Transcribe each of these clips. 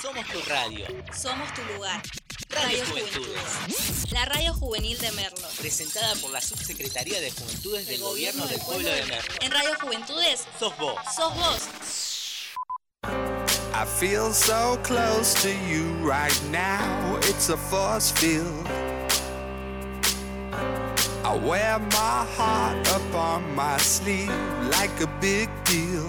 Somos tu radio. Somos tu lugar. Radio Juventudes. La radio juvenil de Merlo. Presentada por la Subsecretaría de Juventudes del Gobierno del Pueblo de Merlo. En Radio Juventudes Sos vos. sos vos. I feel so close to you right now. It's a force field. I wear my heart up on my sleeve like a big deal.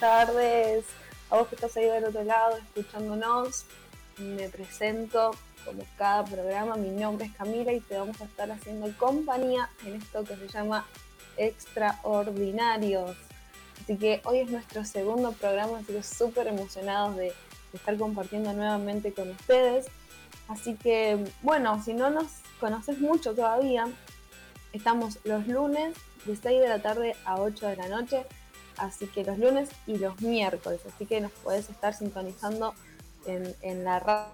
Tardes. A vos que estás ahí del otro lado escuchándonos, me presento como cada programa. Mi nombre es Camila y te vamos a estar haciendo compañía en esto que se llama Extraordinarios. Así que hoy es nuestro segundo programa, así que súper emocionados de, de estar compartiendo nuevamente con ustedes. Así que, bueno, si no nos conoces mucho todavía, estamos los lunes de 6 de la tarde a 8 de la noche, así que los lunes y los miércoles, así que nos puedes estar sintonizando en, en la ra-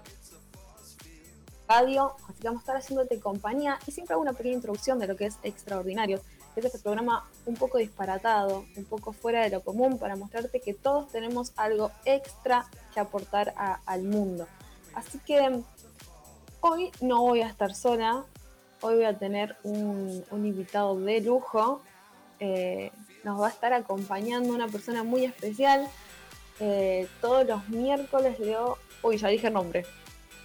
radio, así que vamos a estar haciéndote compañía y siempre hago una pequeña introducción de lo que es Extraordinarios, que es este programa un poco disparatado, un poco fuera de lo común, para mostrarte que todos tenemos algo extra que aportar al mundo. Así que Hoy no voy a estar sola, hoy voy a tener un, un invitado de lujo. Eh, nos va a estar acompañando una persona muy especial. Eh, todos los miércoles leo. Uy, ya dije nombre.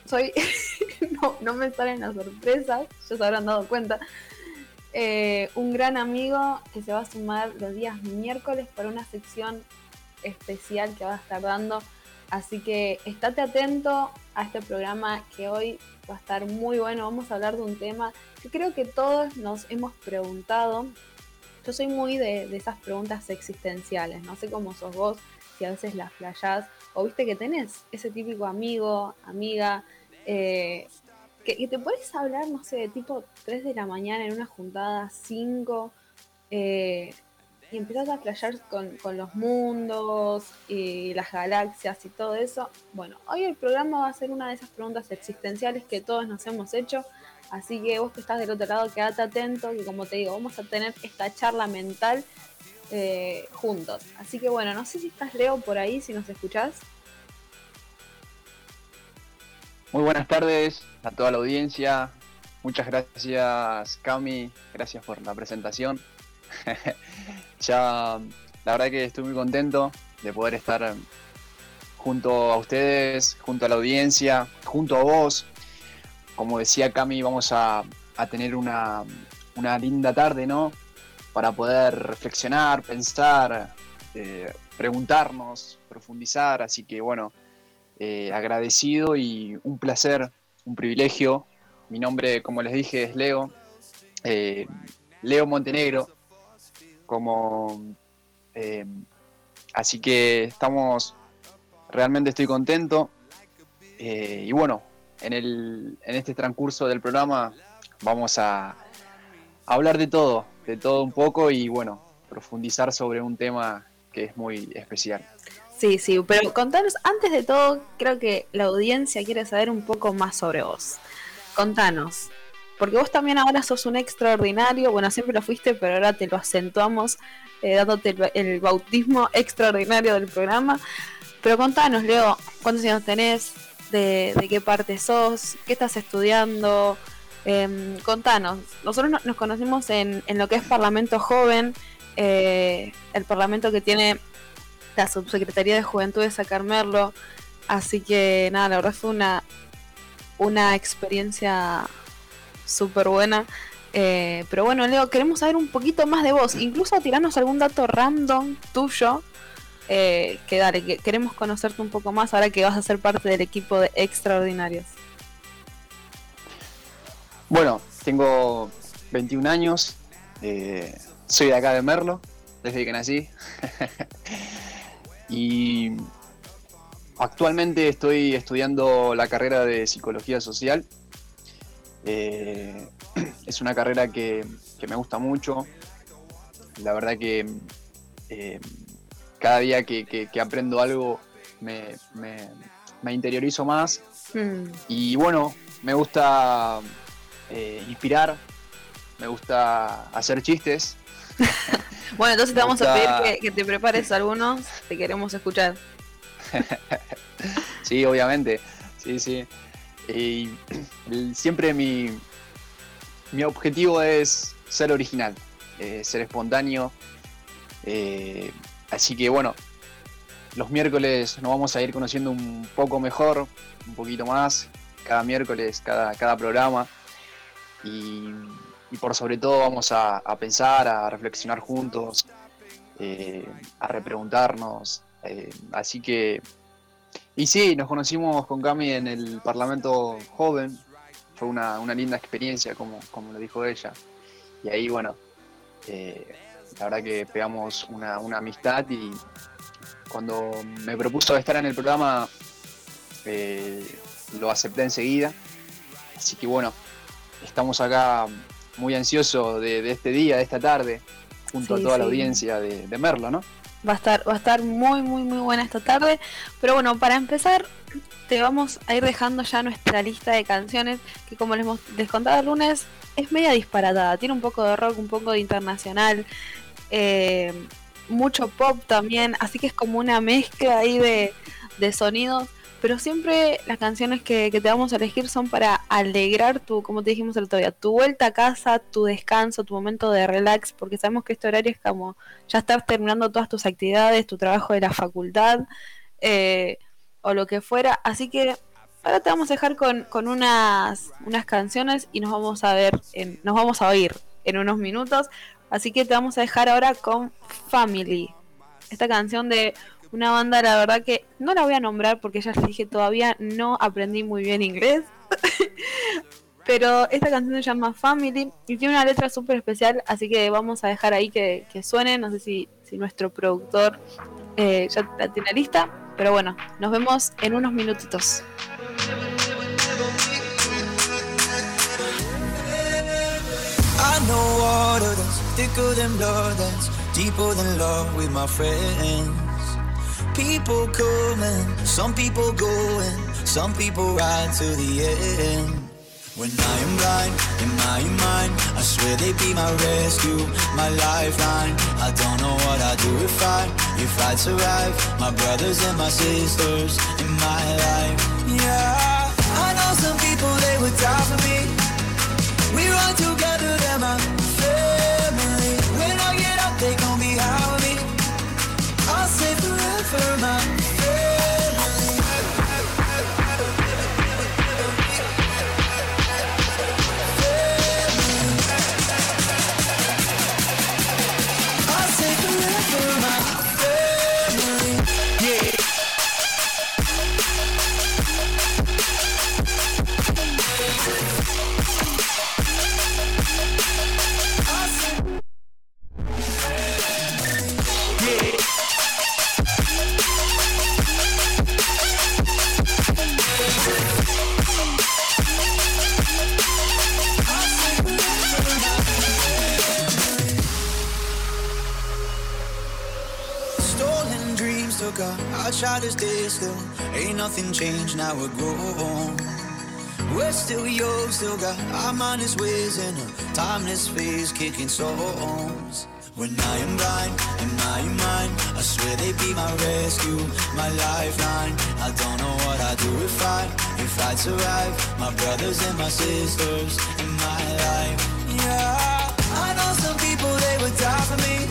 Soy. no, no me salen las sorpresas, ya se habrán dado cuenta. Eh, un gran amigo que se va a sumar los días miércoles para una sección especial que va a estar dando. Así que estate atento a este programa que hoy va a estar muy bueno. Vamos a hablar de un tema que creo que todos nos hemos preguntado. Yo soy muy de, de esas preguntas existenciales. No sé cómo sos vos, si a veces las playás o viste que tenés ese típico amigo, amiga, eh, que, que te puedes hablar, no sé, de tipo 3 de la mañana en una juntada, 5, eh, y empezás a flashear con, con los mundos y las galaxias y todo eso. Bueno, hoy el programa va a ser una de esas preguntas existenciales que todos nos hemos hecho. Así que vos que estás del otro lado, quédate atento, que como te digo, vamos a tener esta charla mental eh, juntos. Así que bueno, no sé si estás Leo por ahí, si nos escuchás. Muy buenas tardes a toda la audiencia. Muchas gracias, Cami. Gracias por la presentación. ya, la verdad que estoy muy contento de poder estar junto a ustedes, junto a la audiencia, junto a vos. Como decía Cami, vamos a, tener una, linda tarde, ¿no? Para poder reflexionar, pensar, eh, preguntarnos, profundizar. Así que bueno, eh, agradecido y un placer, un privilegio. Mi nombre, como les dije, es Leo. eh, Leo Montenegro. Como, así que estamos, realmente estoy contento. y bueno, en, el, en este transcurso del programa vamos a, hablar de todo, de todo un poco y bueno, profundizar sobre un tema que es muy especial. Sí, sí, pero contanos, antes de todo, creo que la audiencia quiere saber un poco más sobre vos. Contanos, porque vos también ahora sos un extraordinario, bueno, siempre lo fuiste, pero ahora te lo acentuamos eh, dándote el bautismo extraordinario del programa. Pero contanos, Leo, ¿cuántos años tenés? ¿De, qué parte sos? ¿Qué estás estudiando? Em, contanos, nosotros no- nos conocimos en, en lo que es Parlamento Joven, eh, el parlamento que tiene la Subsecretaría de Juventud de Sacarmerlo. Así que nada, la verdad fue una, una experiencia súper buena. Eh, pero bueno, Leo, queremos saber un poquito más de vos. Incluso tirarnos algún dato random tuyo. Eh, queremos conocerte un poco más ahora que vas a ser parte del equipo de Extraordinarios. Bueno, tengo 21 años, eh, soy de acá de Merlo, desde que nací. y actualmente estoy estudiando la carrera de psicología social. Eh, es una carrera que, que me gusta mucho. La verdad que eh, cada día que, que- que aprendo algo me, me- me interiorizo más. Mm, Y bueno, me gusta eh, inspirar, me gusta hacer chistes. Bueno, entonces te vamos a pedir que, que te prepares algunos, te queremos escuchar. Sí, obviamente. Sí, sí. Y el- siempre mi, mi objetivo es ser original, eh, ser espontáneo. Eh, así que bueno, los miércoles nos vamos a ir conociendo un poco mejor, un poquito más, cada miércoles, cada, cada programa. Y, por sobre todo vamos a, a pensar, a reflexionar juntos, eh, a repreguntarnos. eh, así que y sí, nos conocimos con Cami en el Parlamento Joven. Fue una, una linda experiencia, como, como lo dijo ella. Y ahí, bueno, eh, la verdad que pegamos una, una amistad y cuando me propuso estar en el programa, eh, lo acepté enseguida. Así que bueno, estamos acá muy ansiosos de, de este día, de esta tarde, junto Sí, a toda la audiencia de, de Merlo, ¿no? Va a estar, va a estar muy, muy, muy buena esta tarde. Pero bueno, para empezar, te vamos a ir dejando ya nuestra lista de canciones, que como les, les contaba el lunes, es media disparatada. Tiene un poco de rock, un poco de internacional, eh, mucho pop también, así que es como una mezcla ahí de, de sonidos. Pero siempre las canciones que, te vamos a elegir son para alegrar tu, como te dijimos el otro día, tu vuelta a casa, tu descanso, tu momento de relax, porque sabemos que este horario es como ya estar terminando todas tus actividades, tu trabajo de la facultad eh, o lo que fuera. Así que ahora te vamos a dejar con, con unas, unas canciones y nos vamos a ver, en, nos vamos a oír en unos minutos. Así que te vamos a dejar ahora con Family. Esta canción de una banda, la verdad que no la voy a nombrar porque ya les dije todavía no aprendí muy bien inglés. Pero esta canción se llama Family y tiene una letra súper especial, así que vamos a dejar ahí que, suene. No sé si, si nuestro productor eh, ya la tiene lista, pero bueno, nos vemos en unos minutitos. I know water that's thicker than blood, that's deeper than love with my friends. People coming, some people going, some people ride to the end. When I am blind, in my mind, I swear they be my rescue, my lifeline. I don't know what I'd do if I, if I'd survive. My brothers and my sisters in my life. Yeah, I know some people they would die for me. Our, I try to stay still. Ain't nothing changed, now we're grown. We're still young, still got our mind is whizzing. A timeless phase kicking songs. When I am blind, in my mind, I swear they be my rescue, my lifeline. I don't know what I'd do if I, if I'd survive. My brothers and my sisters in my life. Yeah, I know some people they would die for me.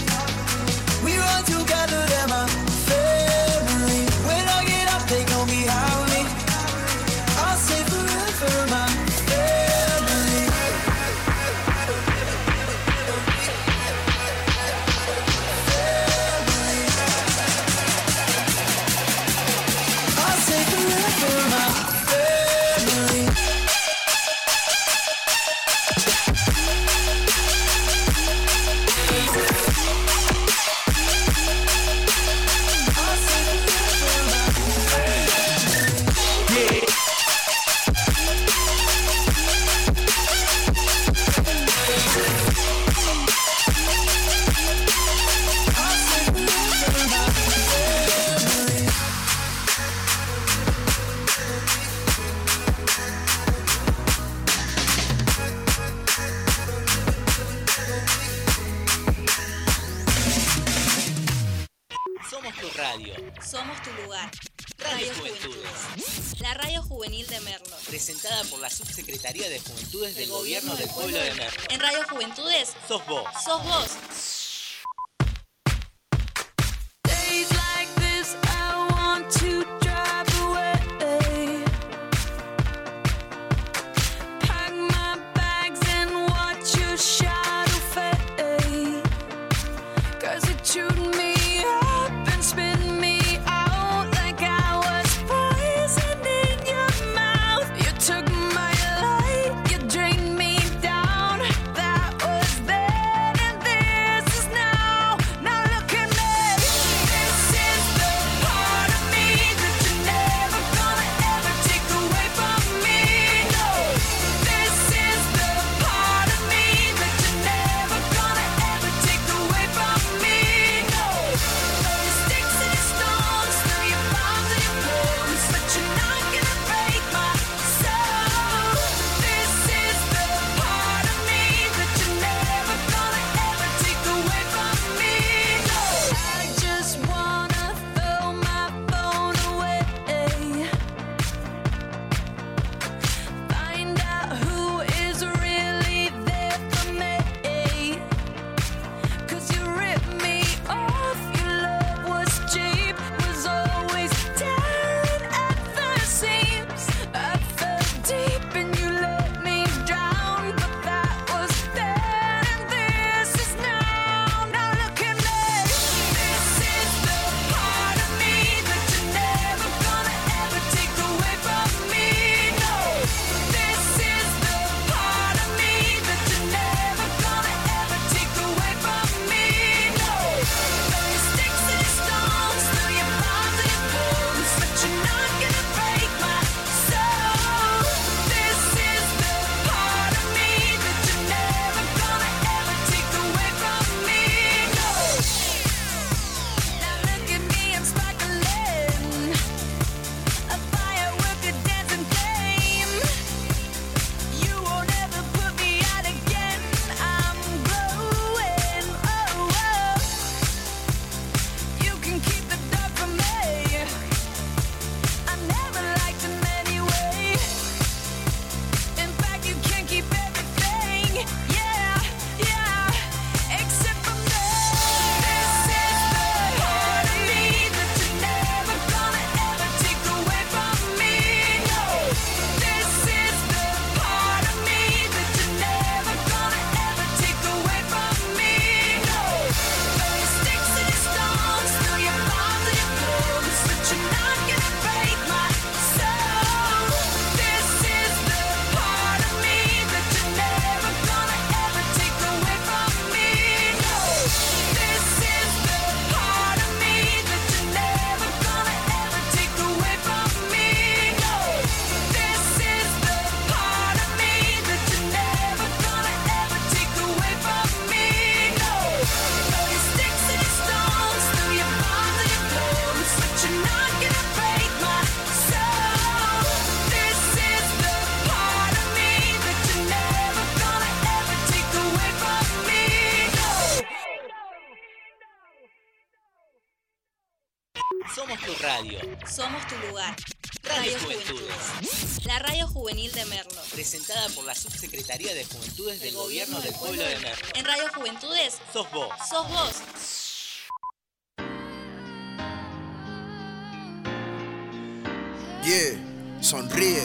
Yeah, sonríe.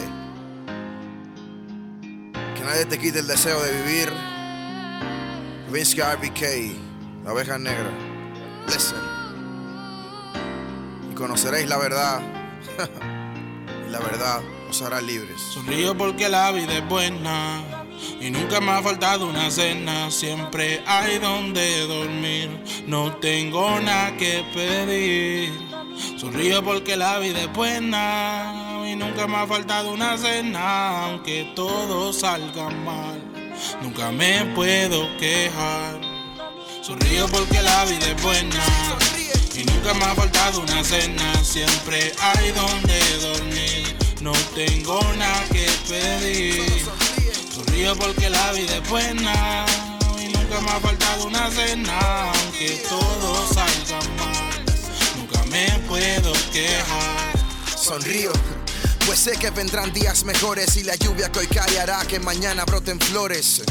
Que nadie te quite el deseo de vivir. Vince RBK, la abeja negra. Y conoceréis la verdad. y la verdad os hará libres. Sonrío porque la vida es buena. Y nunca me ha faltado una cena, siempre hay donde dormir. No tengo nada que pedir. Sonrío porque la vida es buena. Y nunca me ha faltado una cena, aunque todo salga mal. Nunca me puedo quejar. Sonrío porque la vida es buena. Y nunca me ha faltado una cena, siempre hay donde dormir. No tengo nada que pedir río porque la vida es buena y nunca me ha faltado una cena, aunque todo salga mal, nunca me puedo quejar. Sonrío. Pues sé que vendrán días mejores y la lluvia que hoy cae hará que mañana broten flores.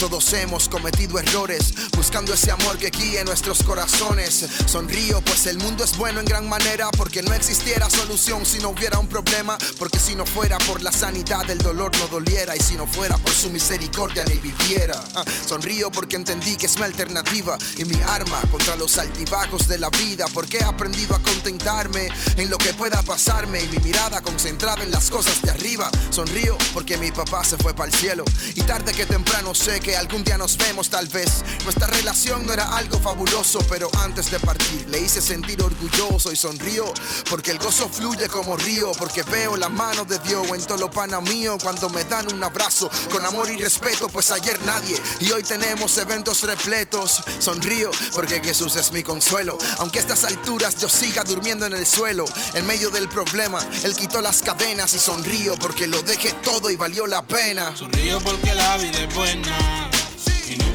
Todos hemos cometido errores, buscando ese amor que guíe nuestros corazones. Sonrío, pues el mundo es bueno en gran manera, porque no existiera solución si no hubiera un problema, porque si no fuera por la sanidad el dolor no doliera, y si no fuera por su misericordia ni viviera. Ah, Sonrío porque entendí que es mi alternativa y mi arma contra los altibajos de la vida, porque he aprendido a contentarme en lo que pueda pasarme y mi mirada concentrada en las cosas de arriba. Sonrío porque mi papá se fue para el cielo y tarde que temprano sé que algún día nos vemos tal vez. Nuestra relación no era algo fabuloso, pero antes de partir le hice sentir orgulloso y sonrío porque el gozo fluye como río, porque veo la mano de Dios en todo lo pana mío cuando me dan un abrazo con amor y respeto, pues ayer nadie y hoy tenemos eventos repletos. Sonrío porque Jesús es mi consuelo, aunque a estas alturas yo siga durmiendo en el suelo, en medio del problema, Él quitó las cadenas y sonrío porque lo dejé todo y valió la pena. Sonrío porque la vida es buena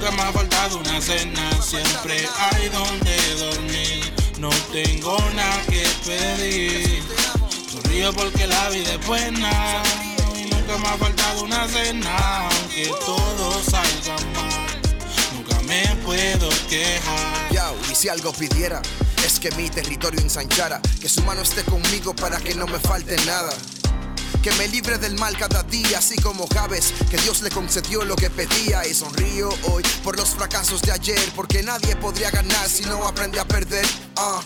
nunca me ha faltado una cena. Siempre hay donde dormir, no tengo nada que pedir. Sonrío porque la vida es buena y nunca me ha faltado una cena. Aunque todo salga mal, nunca me puedo quejar. Y si algo pidiera, es que mi territorio ensanchara, que su mano esté conmigo para que no me falte nada. Que me libre del mal cada día, así como Javes, que Dios le concedió lo que pedía. Y sonrío hoy por los fracasos de ayer, porque nadie podría ganar si no aprende a perder. Ah.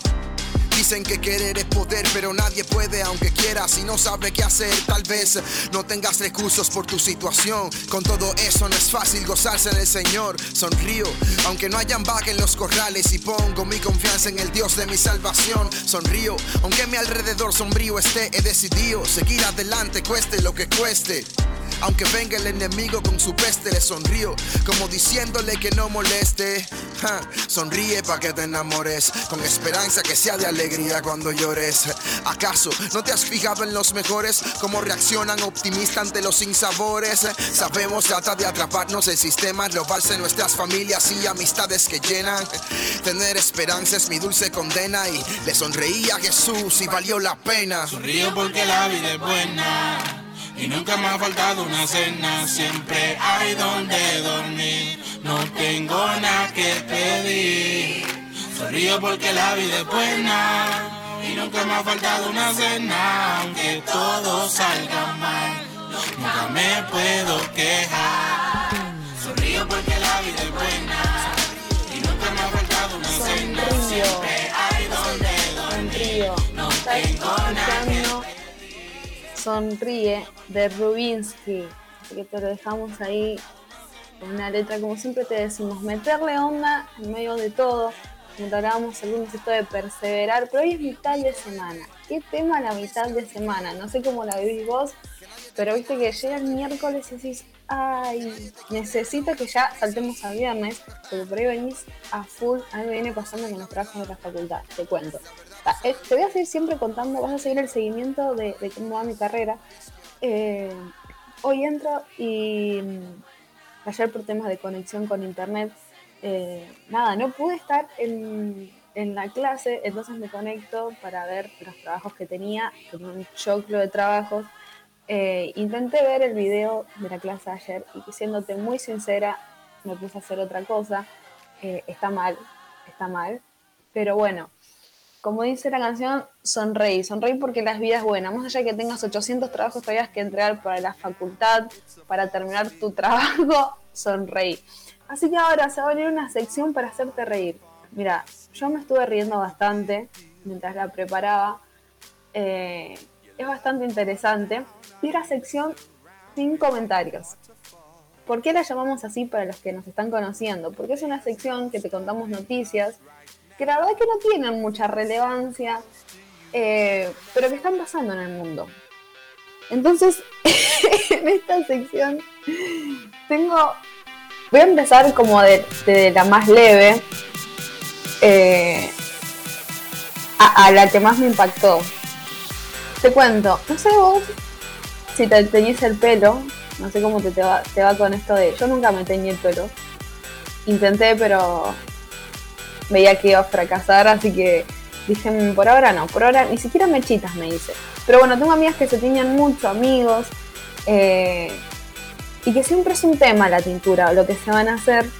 Dicen que querer es poder, pero nadie puede aunque quiera. Si no sabe qué hacer, tal vez no tengas recursos por tu situación. Con todo eso no es fácil gozarse en el Señor. Sonrío, aunque no hayan vaca en los corrales y pongo mi confianza en el Dios de mi salvación. Sonrío, aunque mi alrededor sombrío esté, he decidido seguir adelante, cueste lo que cueste. Aunque venga el enemigo con su peste, le sonrío, como diciéndole que no moleste. Sonríe pa' que te enamores, con esperanza que sea de alegría cuando llores. ¿Acaso no te has fijado en los mejores? Cómo reaccionan optimistas ante los sinsabores. Sabemos trata de atraparnos el sistema, robarse nuestras familias y amistades que llenan. Tener esperanza es mi dulce condena y le sonreí a Jesús y valió la pena. Sonrío porque la vida es buena y nunca me ha faltado una cena. Siempre hay donde dormir, no tengo nada que pedir. Sonrío porque la vida es buena y nunca me ha faltado una cena. Aunque todo salga mal, nunca me puedo quejar. Sonrío porque la vida es buena y nunca me ha faltado una cena. Siempre hay donde no tengo nada Sonríe de Rubinsky. Así que te lo dejamos ahí con una letra, como siempre te decimos, meterle onda en medio de todo. Hablábamos algunos esto de perseverar, pero hoy es mitad de semana. ¿Qué tema la mitad de semana? No sé cómo la vivís vos, pero viste que llega el miércoles y decís, ay, necesito que ya saltemos a viernes, porque por ahí venís a full. A mí me viene pasando con los trabajos de la facultad, te cuento. Ah, eh, Te voy a seguir siempre contando, vas a seguir el seguimiento de, de cómo va mi carrera. Eh, hoy entro y mm, ayer por temas de conexión con internet, eh, nada, no pude estar en, en la clase, entonces me conecto para ver los trabajos que tenía, tenía un choclo de trabajos. Eh, intenté ver el video de la clase ayer y siéndote muy sincera, me puse a hacer otra cosa. Eh, está mal, está mal, pero bueno, como dice la canción, sonreí, sonreí porque la vida es buena. Más allá de que tengas 800 trabajos todavía que entregar para la facultad, para terminar tu trabajo, sonreí. Así que ahora se va a venir una sección para hacerte reír. Mira, yo me estuve riendo bastante mientras la preparaba. Eh, es bastante interesante. Y la sección sin comentarios. ¿Por qué la llamamos así para los que nos están conociendo? Porque es una sección que te contamos noticias que la verdad que no tienen mucha relevancia, eh, pero que están pasando en el mundo. Entonces, en esta sección tengo... Voy a empezar como de, la más leve eh, a, la que más me impactó. Te cuento, no sé vos si te teñís el pelo, no sé cómo te, te, va, te va con esto de... Yo nunca me teñí el pelo. Intenté, pero veía que iba a fracasar, así que Dije, "Mm, por ahora no, por ahora ni siquiera mechitas me dice. Pero bueno, tengo amigas que se tiñen mucho, amigos, eh, y que siempre es un tema la tintura o lo que se van a hacer.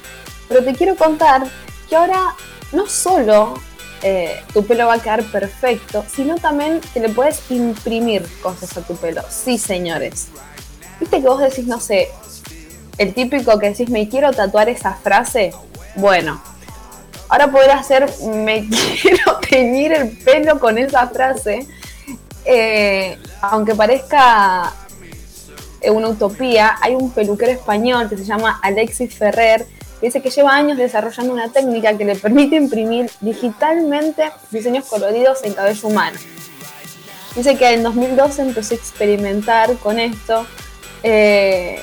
Pero te quiero contar que ahora no solo eh, tu pelo va a quedar perfecto, sino también que le puedes imprimir cosas a tu pelo. Sí, señores. Viste que vos decís, no sé, el típico que decís, me quiero tatuar esa frase. Bueno, ahora poder hacer, me quiero teñir el pelo con esa frase. Eh, aunque parezca una utopía, hay un peluquero español que se llama Alexis Ferrer, que dice que lleva años desarrollando una técnica que le permite imprimir digitalmente diseños coloridos en cabello humano. Dice que en 2012 empezó a experimentar con esto. eh,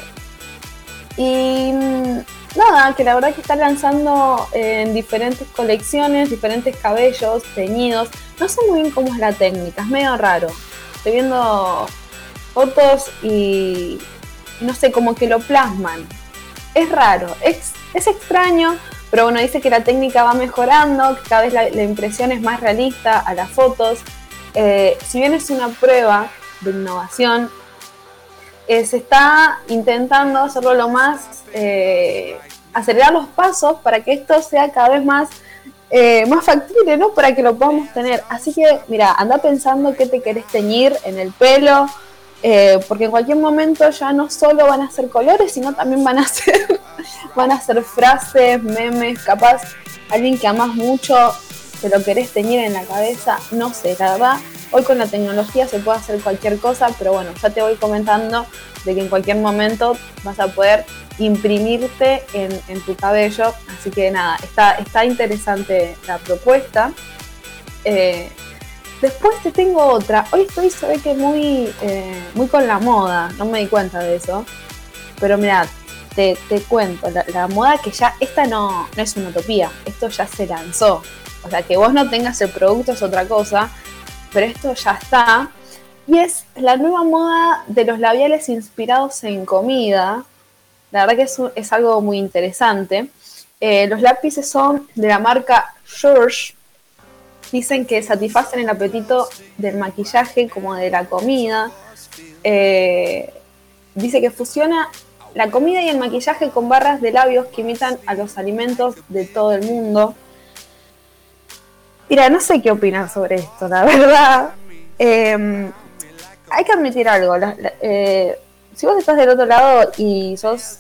y mm, nada, que la verdad que está lanzando en diferentes colecciones, diferentes cabellos, teñidos. No sé muy bien cómo es la técnica, es medio raro. Estoy viendo fotos y no sé, como que lo plasman. Es raro, es, es extraño, pero bueno, dice que la técnica va mejorando, que cada vez la, impresión es más realista a las fotos. Eh, si bien es una prueba de innovación, eh, se está intentando hacerlo lo más, eh, acelerar los pasos para que esto sea cada vez más, eh, más factible, ¿no? Para que lo podamos tener. Así que, mira, anda pensando qué te querés teñir en el pelo, eh, porque en cualquier momento ya no solo van a ser colores, sino también van a ser, van a ser frases, memes, capaz alguien que amas mucho, te lo querés teñir en la cabeza, no sé, la verdad, hoy con la tecnología se puede hacer cualquier cosa, pero bueno, ya te voy comentando de que en cualquier momento vas a poder imprimirte en, tu cabello, así que nada, está, está interesante la propuesta. Eh, Después te tengo otra. Hoy estoy, se ve que muy, eh, muy con la moda. No me di cuenta de eso. Pero mira, te, te cuento. La, moda que ya, esta no, no es una utopía. Esto ya se lanzó. O sea, que vos no tengas el producto es otra cosa. Pero esto ya está. Y es la nueva moda de los labiales inspirados en comida. La verdad que es, es algo muy interesante. Eh, los lápices son de la marca George dicen que satisfacen el apetito del maquillaje como de la comida. Eh, dice que fusiona la comida y el maquillaje con barras de labios que imitan a los alimentos de todo el mundo. Mira, no sé qué opinan sobre esto, la verdad. Eh, hay que admitir algo. eh, si vos estás del otro lado y sos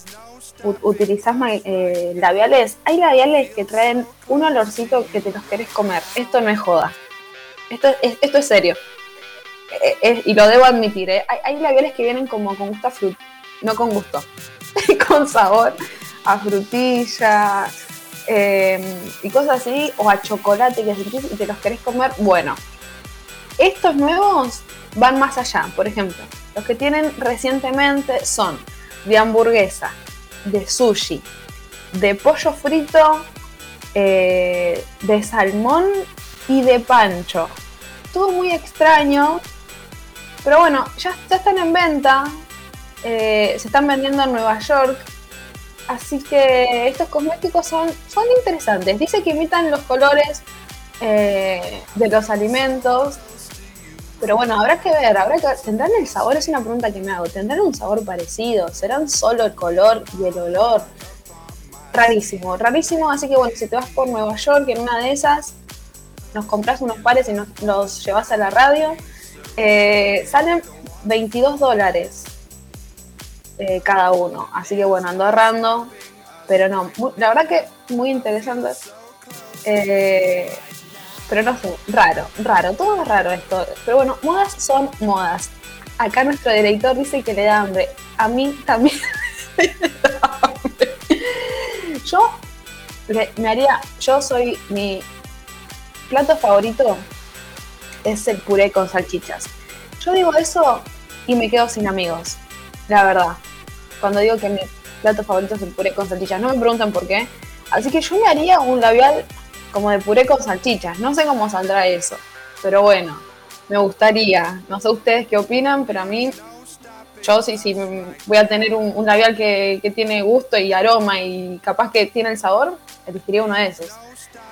utilizás eh, labiales, hay labiales que traen un olorcito que te los querés comer. Esto no es joda. Esto es, esto es serio. Eh, y lo debo admitir, ¿eh? hay, labiales que vienen como con gusto a frut, no con gusto, con sabor a frutilla eh, y cosas así, o a chocolate que sentís y te los querés comer. Bueno, estos nuevos van más allá. Por ejemplo, los que tienen recientemente son de hamburguesa, de sushi, de pollo frito, eh, de salmón y de pancho. Todo muy extraño, pero bueno, ya, ya están en venta. eh, se están vendiendo en Nueva York. Así que estos cosméticos son, son interesantes. Dice que imitan los colores eh, de los alimentos. Pero bueno, habrá que ver, habrá que ver. ¿Tendrán el sabor? Es una pregunta que me hago. ¿Tendrán un sabor parecido? ¿Serán solo el color y el olor? Rarísimo, rarísimo. Así que bueno, si te vas por Nueva York en una de esas, nos compras unos pares y nos, los llevas a la radio. Eh, salen 22 dólares eh, cada uno. Así que bueno, ando ahorrando. Pero no, la verdad que muy interesante. Eh, pero no sé, raro, raro, todo es raro esto. Pero bueno, modas son modas. Acá nuestro director dice que le da hambre. A mí también. Yo me haría, yo soy mi plato favorito es el puré con salchichas. Yo digo eso y me quedo sin amigos, la verdad. Cuando digo que mi plato favorito es el puré con salchichas, no me preguntan por qué. Así que yo me haría un labial como de puré con salchichas. No sé cómo saldrá eso, pero bueno, me gustaría. No sé ustedes qué opinan, pero a mí, yo sí, sí, voy a tener un, un labial que, tiene gusto y aroma y capaz que tiene el sabor, elegiría uno de esos.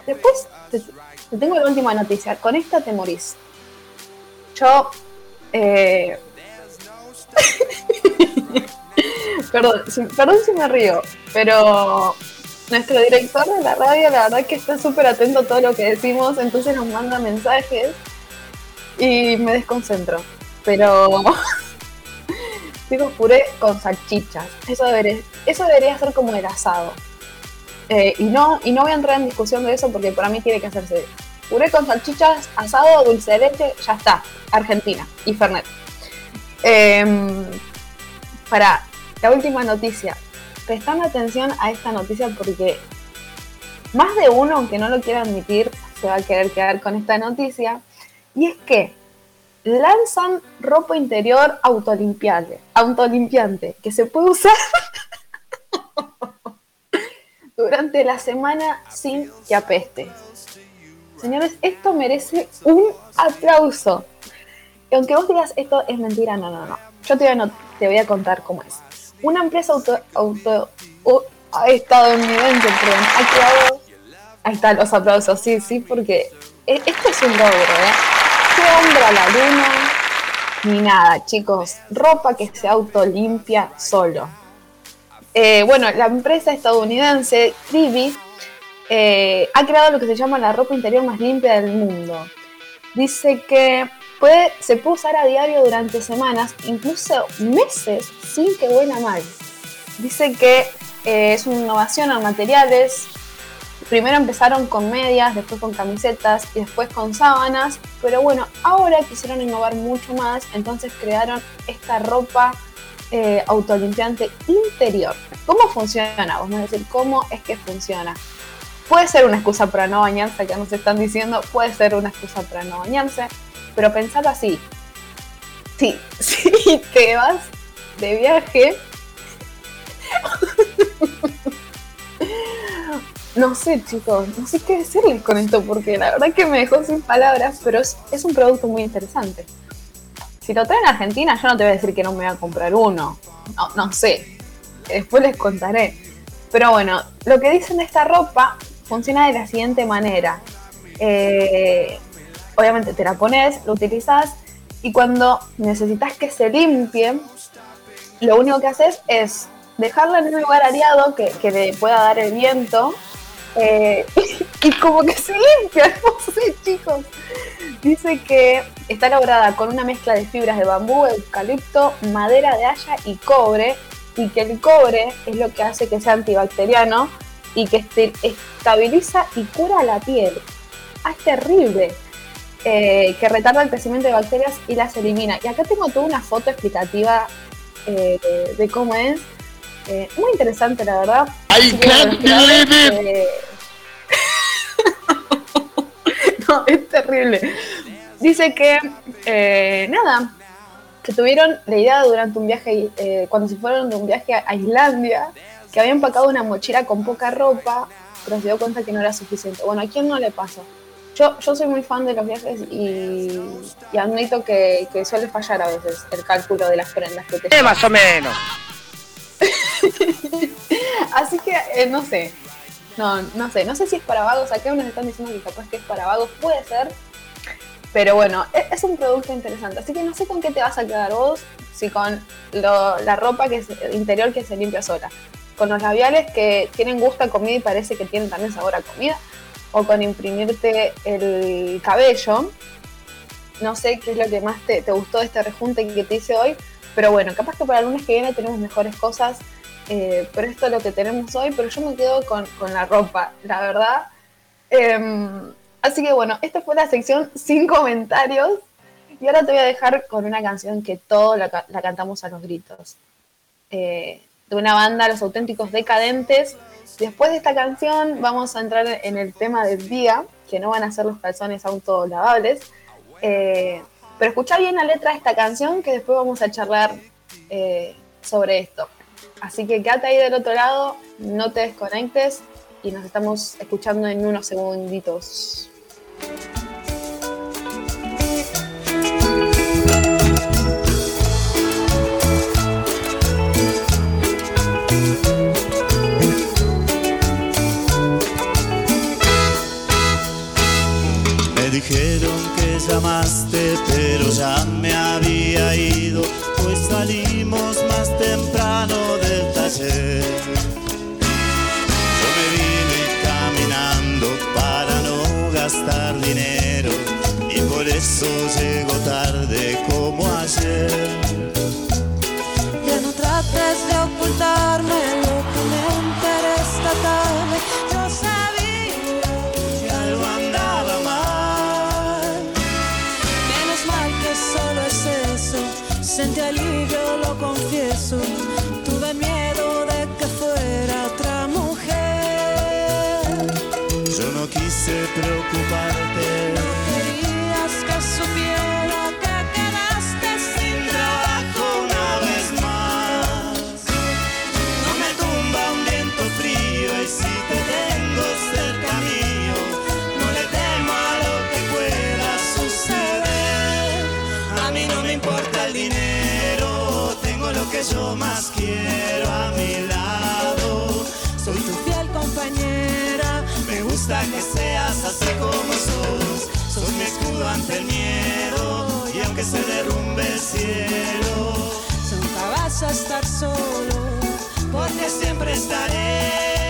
Después te, Te tengo la última noticia. Con esta te morís. Yo. eh, perdón, perdón si me río, pero nuestro director de la radio, la verdad que está súper atento a todo lo que decimos, entonces nos manda mensajes y me desconcentro. Pero. Digo puré con salchichas. Eso debería, eso debería ser como el asado. Eh, y, no, y no voy a entrar en discusión de eso porque para mí tiene que hacerse puré con salchichas, asado, dulce de leche, ya está. Argentina y Fernet. Em, para la última noticia. Prestando atención a esta noticia porque más de uno, aunque no lo quiera admitir, se va a querer quedar con esta noticia. Y es que lanzan ropa interior autolimpiable, autolimpiante, que se puede usar durante la semana sin que apeste. Señores, esto merece un aplauso. Aunque vos digas esto es mentira, no, no, no. Yo te voy a, te voy a contar cómo es. Una empresa auto, auto u- estadounidense, ha creado... Ahí están los aplausos, sí, sí, porque e- esto es un logro, ¿eh? ¿Qué hombre a la luna? Ni nada, chicos. Ropa que se autolimpia solo. Eh, bueno, la empresa estadounidense Trivi eh, ha creado lo que se llama la ropa interior más limpia del mundo. Dice que puede, se puede usar a diario durante semanas, incluso meses, sin que huela mal. Dice que eh, es una innovación en materiales. Primero empezaron con medias, después con camisetas y después con sábanas. Pero bueno, ahora quisieron innovar mucho más, entonces crearon esta ropa eh, autolimpiante interior. ¿Cómo funciona? Vamos a decir, ¿cómo es que funciona? Puede ser una excusa para no bañarse, que nos están diciendo, puede ser una excusa para no bañarse, pero pensad así. Si, si te vas de viaje, no sé chicos, no sé qué decirles con esto, porque la verdad que me dejó sin palabras, pero es, es un producto muy interesante. Si lo traen a Argentina, yo no te voy a decir que no me voy a comprar uno. No, no sé. Después les contaré. Pero bueno, lo que dicen de esta ropa funciona de la siguiente manera. Eh, obviamente te la pones, lo utilizas y cuando necesitas que se limpie, lo único que haces es dejarla en un lugar areado que, que le pueda dar el viento eh, y como que se limpia, no sé chicos. Dice que está elaborada con una mezcla de fibras de bambú, eucalipto, madera de haya y cobre, y que el cobre es lo que hace que sea antibacteriano y que este- estabiliza y cura la piel. Ah, es terrible. Eh, que retarda el crecimiento de bacterias y las elimina. Y acá tengo toda una foto explicativa eh, de, cómo es. Eh, muy interesante, la verdad. Ver, eh, no, es terrible. Dice que, nada, que tuvieron la idea durante un viaje, cuando se fueron de un viaje a Islandia, que habían empacado una mochila con poca ropa, pero se dio cuenta que no era suficiente. Bueno, ¿a quién no le pasa? Yo, yo soy muy fan de los viajes y, y admito que, que suele fallar a veces el cálculo de las prendas que te más o menos. Así que, eh, no sé. No, no sé. No sé si es para vagos. Acá unos están diciendo que capaz que es para vagos. Puede ser. Pero bueno, e- es, un producto interesante. Así que no sé con qué te vas a quedar vos. Si con lo- la ropa que es interior que se limpia sola. Con los labiales que tienen gusto a comida y parece que tienen también sabor a comida. O con imprimirte el cabello. No sé qué es lo que más te, te gustó de este rejunte que te hice hoy. Pero bueno, capaz que para el lunes que viene tenemos mejores cosas. eh, pero esto es lo que tenemos hoy. Pero yo me quedo con, con la ropa, la verdad. Em, así que bueno, esta fue la sección sin comentarios. Y ahora te voy a dejar con una canción que todos la, ca- la cantamos a los gritos. Eh, de una banda, Los Auténticos Decadentes. Después de esta canción vamos a entrar en el tema del día, que no van a ser los calzones autolavables. Eh, pero escucha bien la letra de esta canción que después vamos a charlar eh, sobre esto. Así que quédate ahí del otro lado, no te desconectes y nos estamos escuchando en unos segunditos. dijeron que llamaste, pero ya me había ido, pues salimos más temprano del taller. Yo me vine caminando para no gastar dinero y por eso llego tarde como ayer. Ya no trates de ocultarme lo que me interesa tarde, yo sé and tell you que seas así como sos. Sos mi escudo ante el miedo y aunque se derrumbe el cielo. Nunca vas a estar solo, porque siempre estaré.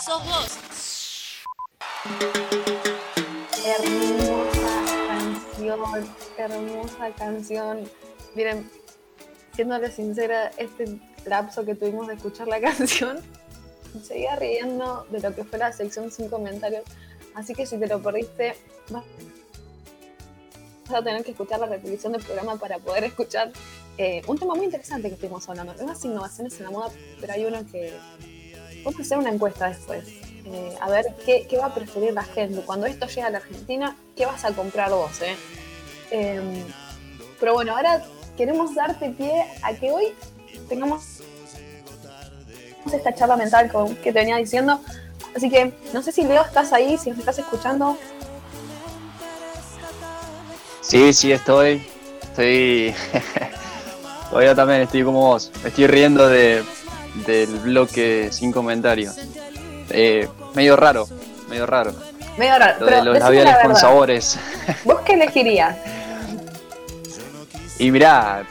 Sos vos. Hermosa canción, hermosa canción. Miren, siéndole sincera, este lapso que tuvimos de escuchar la canción, seguía riendo de lo que fue la sección sin comentarios. Así que si te lo perdiste, vas vas a tener que escuchar la repetición del programa para poder escuchar eh, un tema muy interesante que estuvimos hablando. Hay unas innovaciones en la moda, pero hay uno que. Vamos a hacer una encuesta después. eh, a ver qué, va a preferir la gente. Cuando esto llegue a la Argentina, ¿qué vas a comprar vos? eh? Em, pero bueno, ahora queremos darte pie a que hoy tengamos esta charla mental que te venía diciendo. Así que no sé si Leo estás ahí, si nos estás escuchando. Sí, sí, estoy. Estoy. Todavía también estoy como vos. Me estoy riendo de, del bloque sin comentarios. Eh, medio raro, medio raro. Medio raro, Lo de los labiales la con sabores. ¿Vos qué elegirías? Y mirá,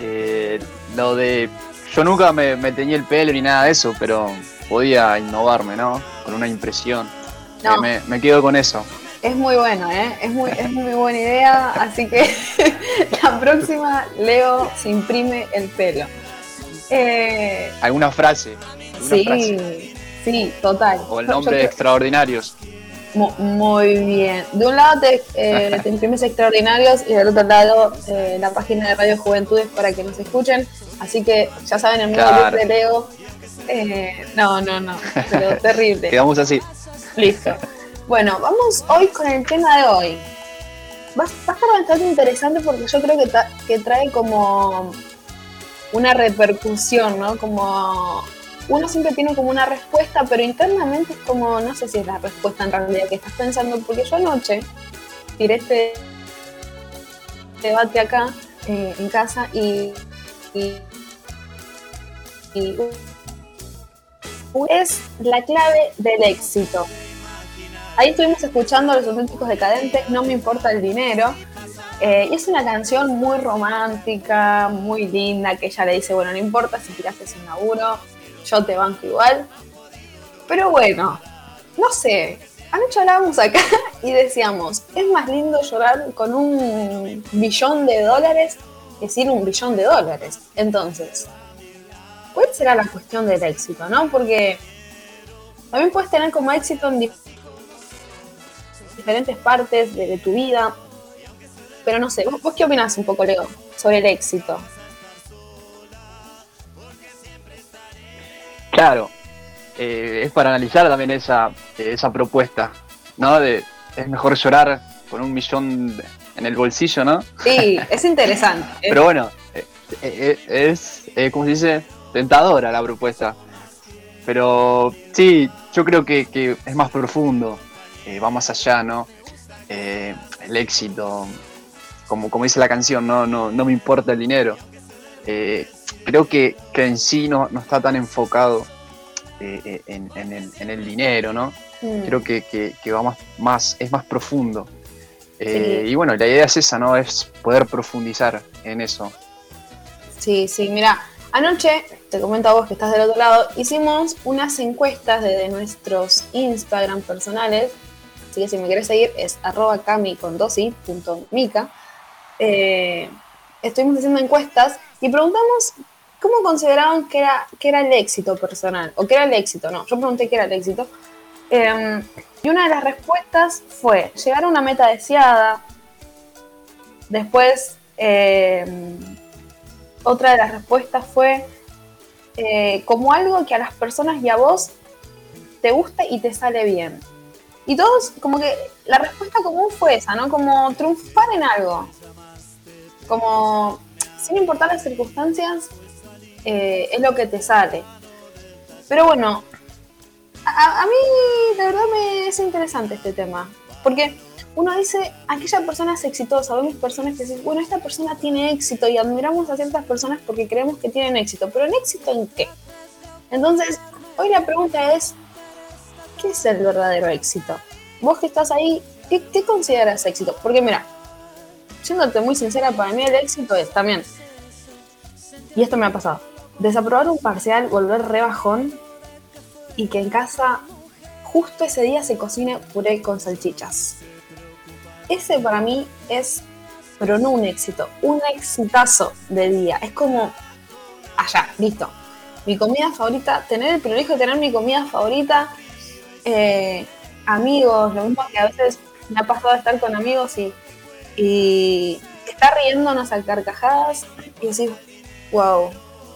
eh, lo de. Yo nunca me, me teñí el pelo ni nada de eso, pero podía innovarme, ¿no? Con una impresión. No. Eh, me, me quedo con eso. Es muy bueno, ¿eh? Es muy, es muy buena idea, así que la próxima Leo se imprime el pelo. Eh, ¿Alguna frase? ¿Alguna frase? sí, sí, total. O el nombre de extraordinarios. Mu- Muy bien. De un lado te, eh, te imprimes extraordinarios y del otro lado eh, la página de Radio Juventudes para que nos escuchen. Así que ya saben, el nuevo Claro. de Leo. eh, no, no, no. Pero terrible. Quedamos así. Listo. Bueno, vamos hoy con el tema de hoy. Va, va a estar bastante interesante porque yo creo que trae como una repercusión, ¿no? Como uno siempre tiene como una respuesta, pero internamente es como, no sé si es la respuesta en realidad que estás pensando, porque yo anoche tiré este debate acá eh, en casa y, y, y es la clave del éxito. Ahí estuvimos escuchando a los auténticos decadentes, No me importa el dinero. Eh, y es una canción muy romántica, muy linda, que ella le dice, bueno, no importa si tiraste sin laburo, yo te banco igual. Pero bueno, no sé, anoche hablábamos acá y decíamos, es más lindo llorar con un billón de dólares que sin un billón de dólares. Entonces, ¿cuál será la cuestión del éxito, no? Porque también puedes tener como éxito en dif- diferentes partes de tu vida. Pero no sé, ¿vos, qué opinás un poco, Leo, sobre el éxito? Claro, eh, es para analizar también esa, esa propuesta, ¿no? De es mejor llorar con un millón en el bolsillo, ¿no? Sí, es interesante. ¿eh? Pero bueno, eh, es, eh, como se dice, tentadora la propuesta. Pero sí, yo creo que, que es más profundo, eh, va más allá, ¿no? Eh, el éxito, como, como dice la canción, no, no, no me importa el dinero. Eh, creo que, que en sí no, no está tan enfocado eh, eh, en, en el, en el dinero, ¿no? Mm. Creo que, que- que va más, más, es más profundo. Eh, Sí. Y bueno, la idea es esa, ¿no? Es poder profundizar en eso. Sí, sí, mira, anoche, te comento a vos que estás del otro lado, hicimos unas encuestas de, nuestros Instagram personales, así que si me querés seguir es arroba cami con punto mica. Eh, estuvimos haciendo encuestas y preguntamos cómo consideraban que era, que era el éxito personal, o qué era el éxito, no, yo pregunté qué era el éxito. Eh, y una de las respuestas fue llegar a una meta deseada, después... eh, otra de las respuestas fue eh, como algo que a las personas y a vos te gusta y te sale bien. Y todos, como que la respuesta común fue esa, ¿no? Como triunfar en algo. Como, sin importar las circunstancias, eh, es lo que te sale. Pero bueno, a, mí de verdad me es interesante este tema. Porque uno dice, aquella persona es exitosa, vemos personas que dicen, bueno, esta persona tiene éxito y admiramos a ciertas personas porque creemos que tienen éxito, pero ¿en éxito en qué? Entonces, hoy la pregunta es, ¿qué es el verdadero éxito? Vos que estás ahí, ¿qué, qué consideras éxito? Porque mira, siéndote muy sincera, para mí el éxito es también, y esto me ha pasado, desaprobar un parcial, volver rebajón y que en casa justo ese día se cocine puré con salchichas. Ese para mí es, pero no un éxito, un exitazo de día. Es como, allá, listo. Mi comida favorita, tener el privilegio de tener mi comida favorita, eh, amigos, lo mismo que a veces me ha pasado estar con amigos y, y estar riéndonos a carcajadas y decir, wow,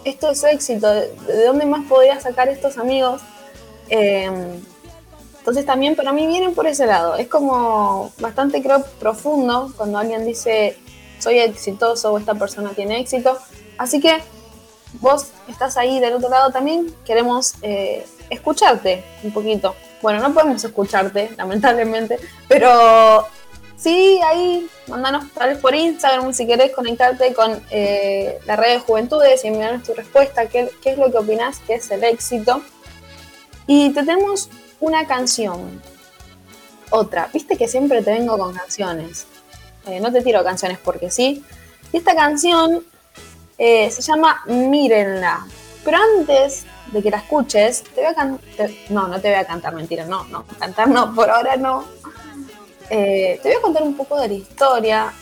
esto es éxito, ¿de de dónde más podría sacar estos amigos? Eh, entonces también para mí vienen por ese lado. Es como bastante creo profundo cuando alguien dice soy exitoso o esta persona tiene éxito. Así que vos estás ahí del otro lado también, queremos eh, escucharte un poquito. Bueno, no podemos escucharte, lamentablemente, pero sí, ahí mandanos tal vez por Instagram si querés conectarte con eh, la red de juventudes y enviarnos tu respuesta, qué, es lo que opinás que es el éxito. Y te tenemos una canción. Otra. Viste que siempre te vengo con canciones. Eh, no te tiro canciones porque sí. Y esta canción eh, se llama Mírenla. Pero antes de que la escuches, te voy a cantar. No, no te voy a cantar, mentira, no, no. Cantar no, por ahora no. Eh, te voy a contar un poco de la historia,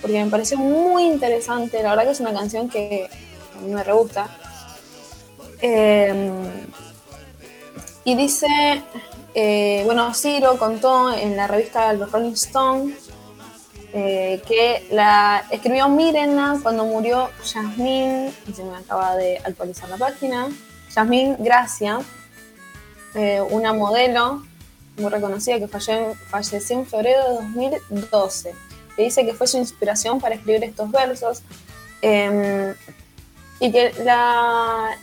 porque me pareció muy interesante. La verdad que es una canción que a mí me re gusta. Eh, y dice, eh, bueno, Ciro contó en la revista Los Rolling Stone que la escribió Mirena cuando murió Yasmín, y se me acaba de actualizar la página, Yasmín Gracia, una modelo muy reconocida que falle- falleció en febrero de 2012. Que dice que fue su inspiración para escribir estos versos. eh, y que la,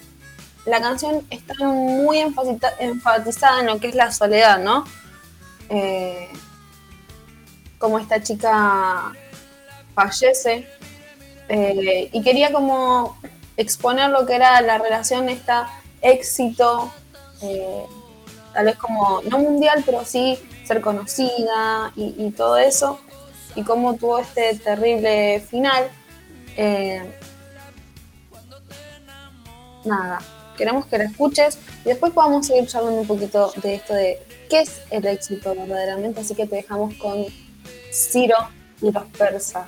la canción está muy enfasita- enfatizada en lo que es la soledad, ¿no? Eh, como esta chica fallece eh, y quería como exponer lo que era la relación, esta éxito, eh, tal vez como no mundial, pero sí ser conocida y, todo eso, y cómo tuvo este terrible final. Eh, nada, queremos que la escuches y después podamos seguir charlando un poquito de esto de qué es el éxito verdaderamente, así que te dejamos con Ciro y los persas.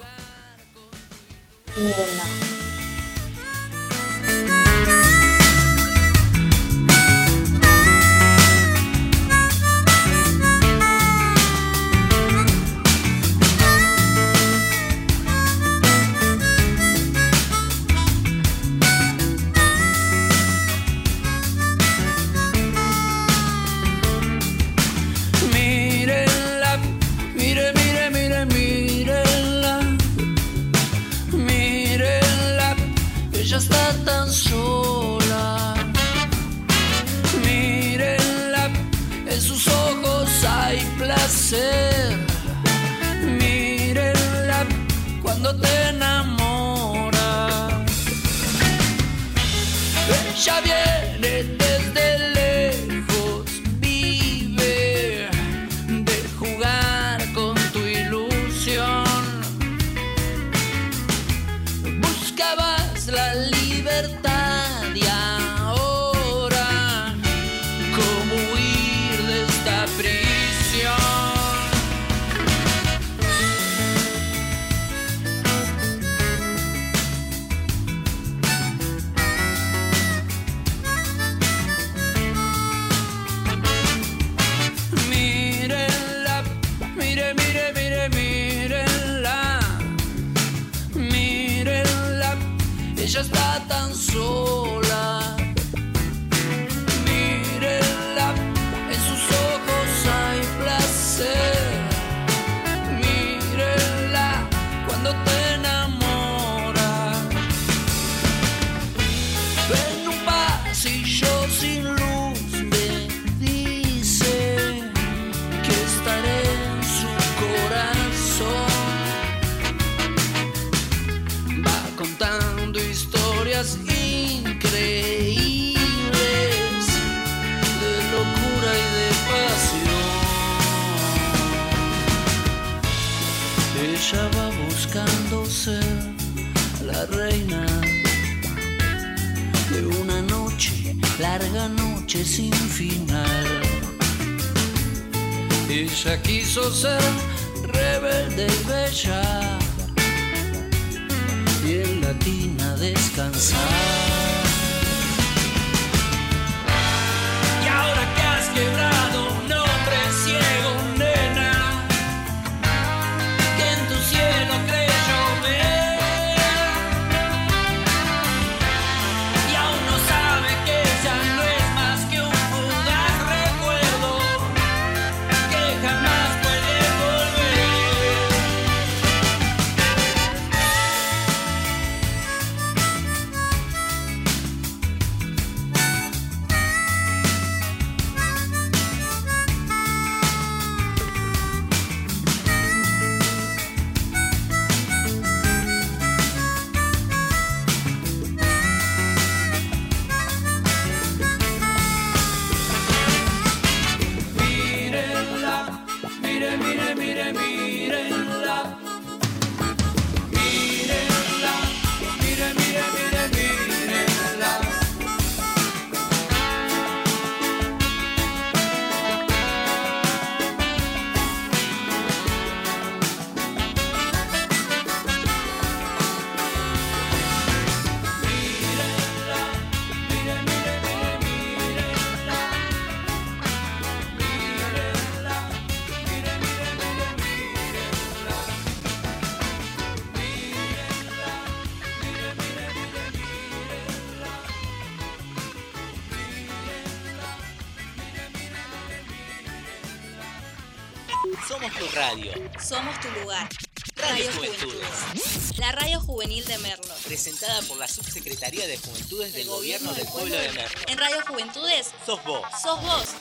De Juventudes del Gobierno del Pueblo de Merlo. En Radio Juventudes Sos vos. sos vos.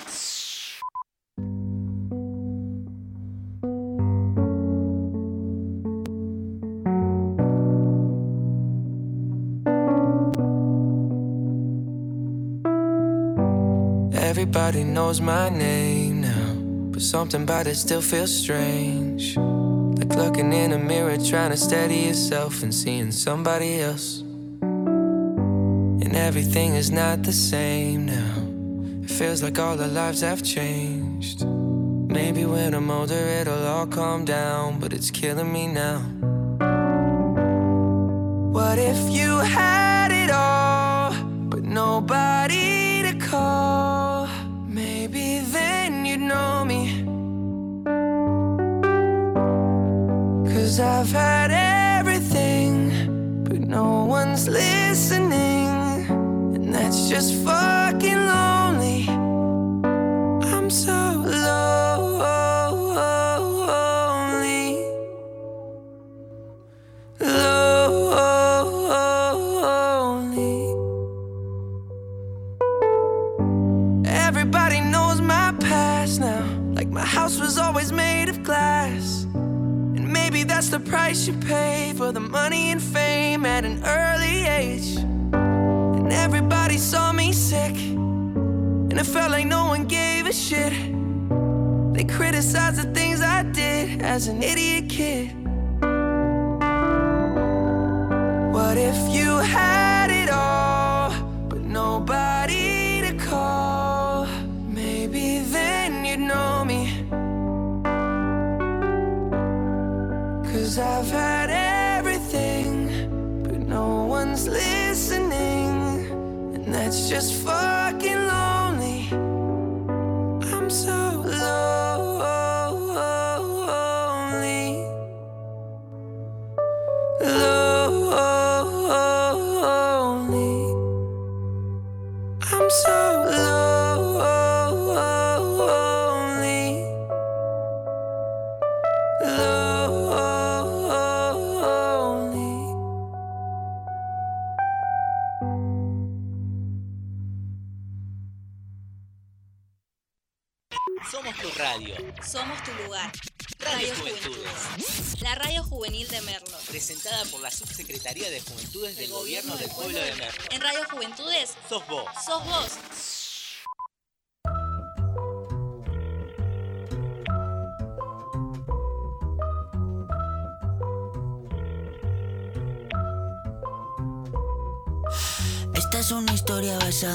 Everybody knows my name now, but something about it still feels strange. Like looking in a mirror, trying to steady yourself and seeing somebody else. Everything is not the same now. It feels like all our lives have changed. Maybe when I'm older, it'll all calm down, but it's killing me now. What if you had it all, but nobody to call? Maybe then you'd know me. Cause I've had everything, but no one's listening. That's just fucking lonely. I'm so lonely. Lonely. Everybody knows my past now. Like my house was always made of glass. And maybe that's the price you pay for the money and fame at an early age. And everybody saw me sick. And it felt like no one gave a shit. They criticized the things I did as an idiot kid. What if you had it all, but nobody that's just fucking Sos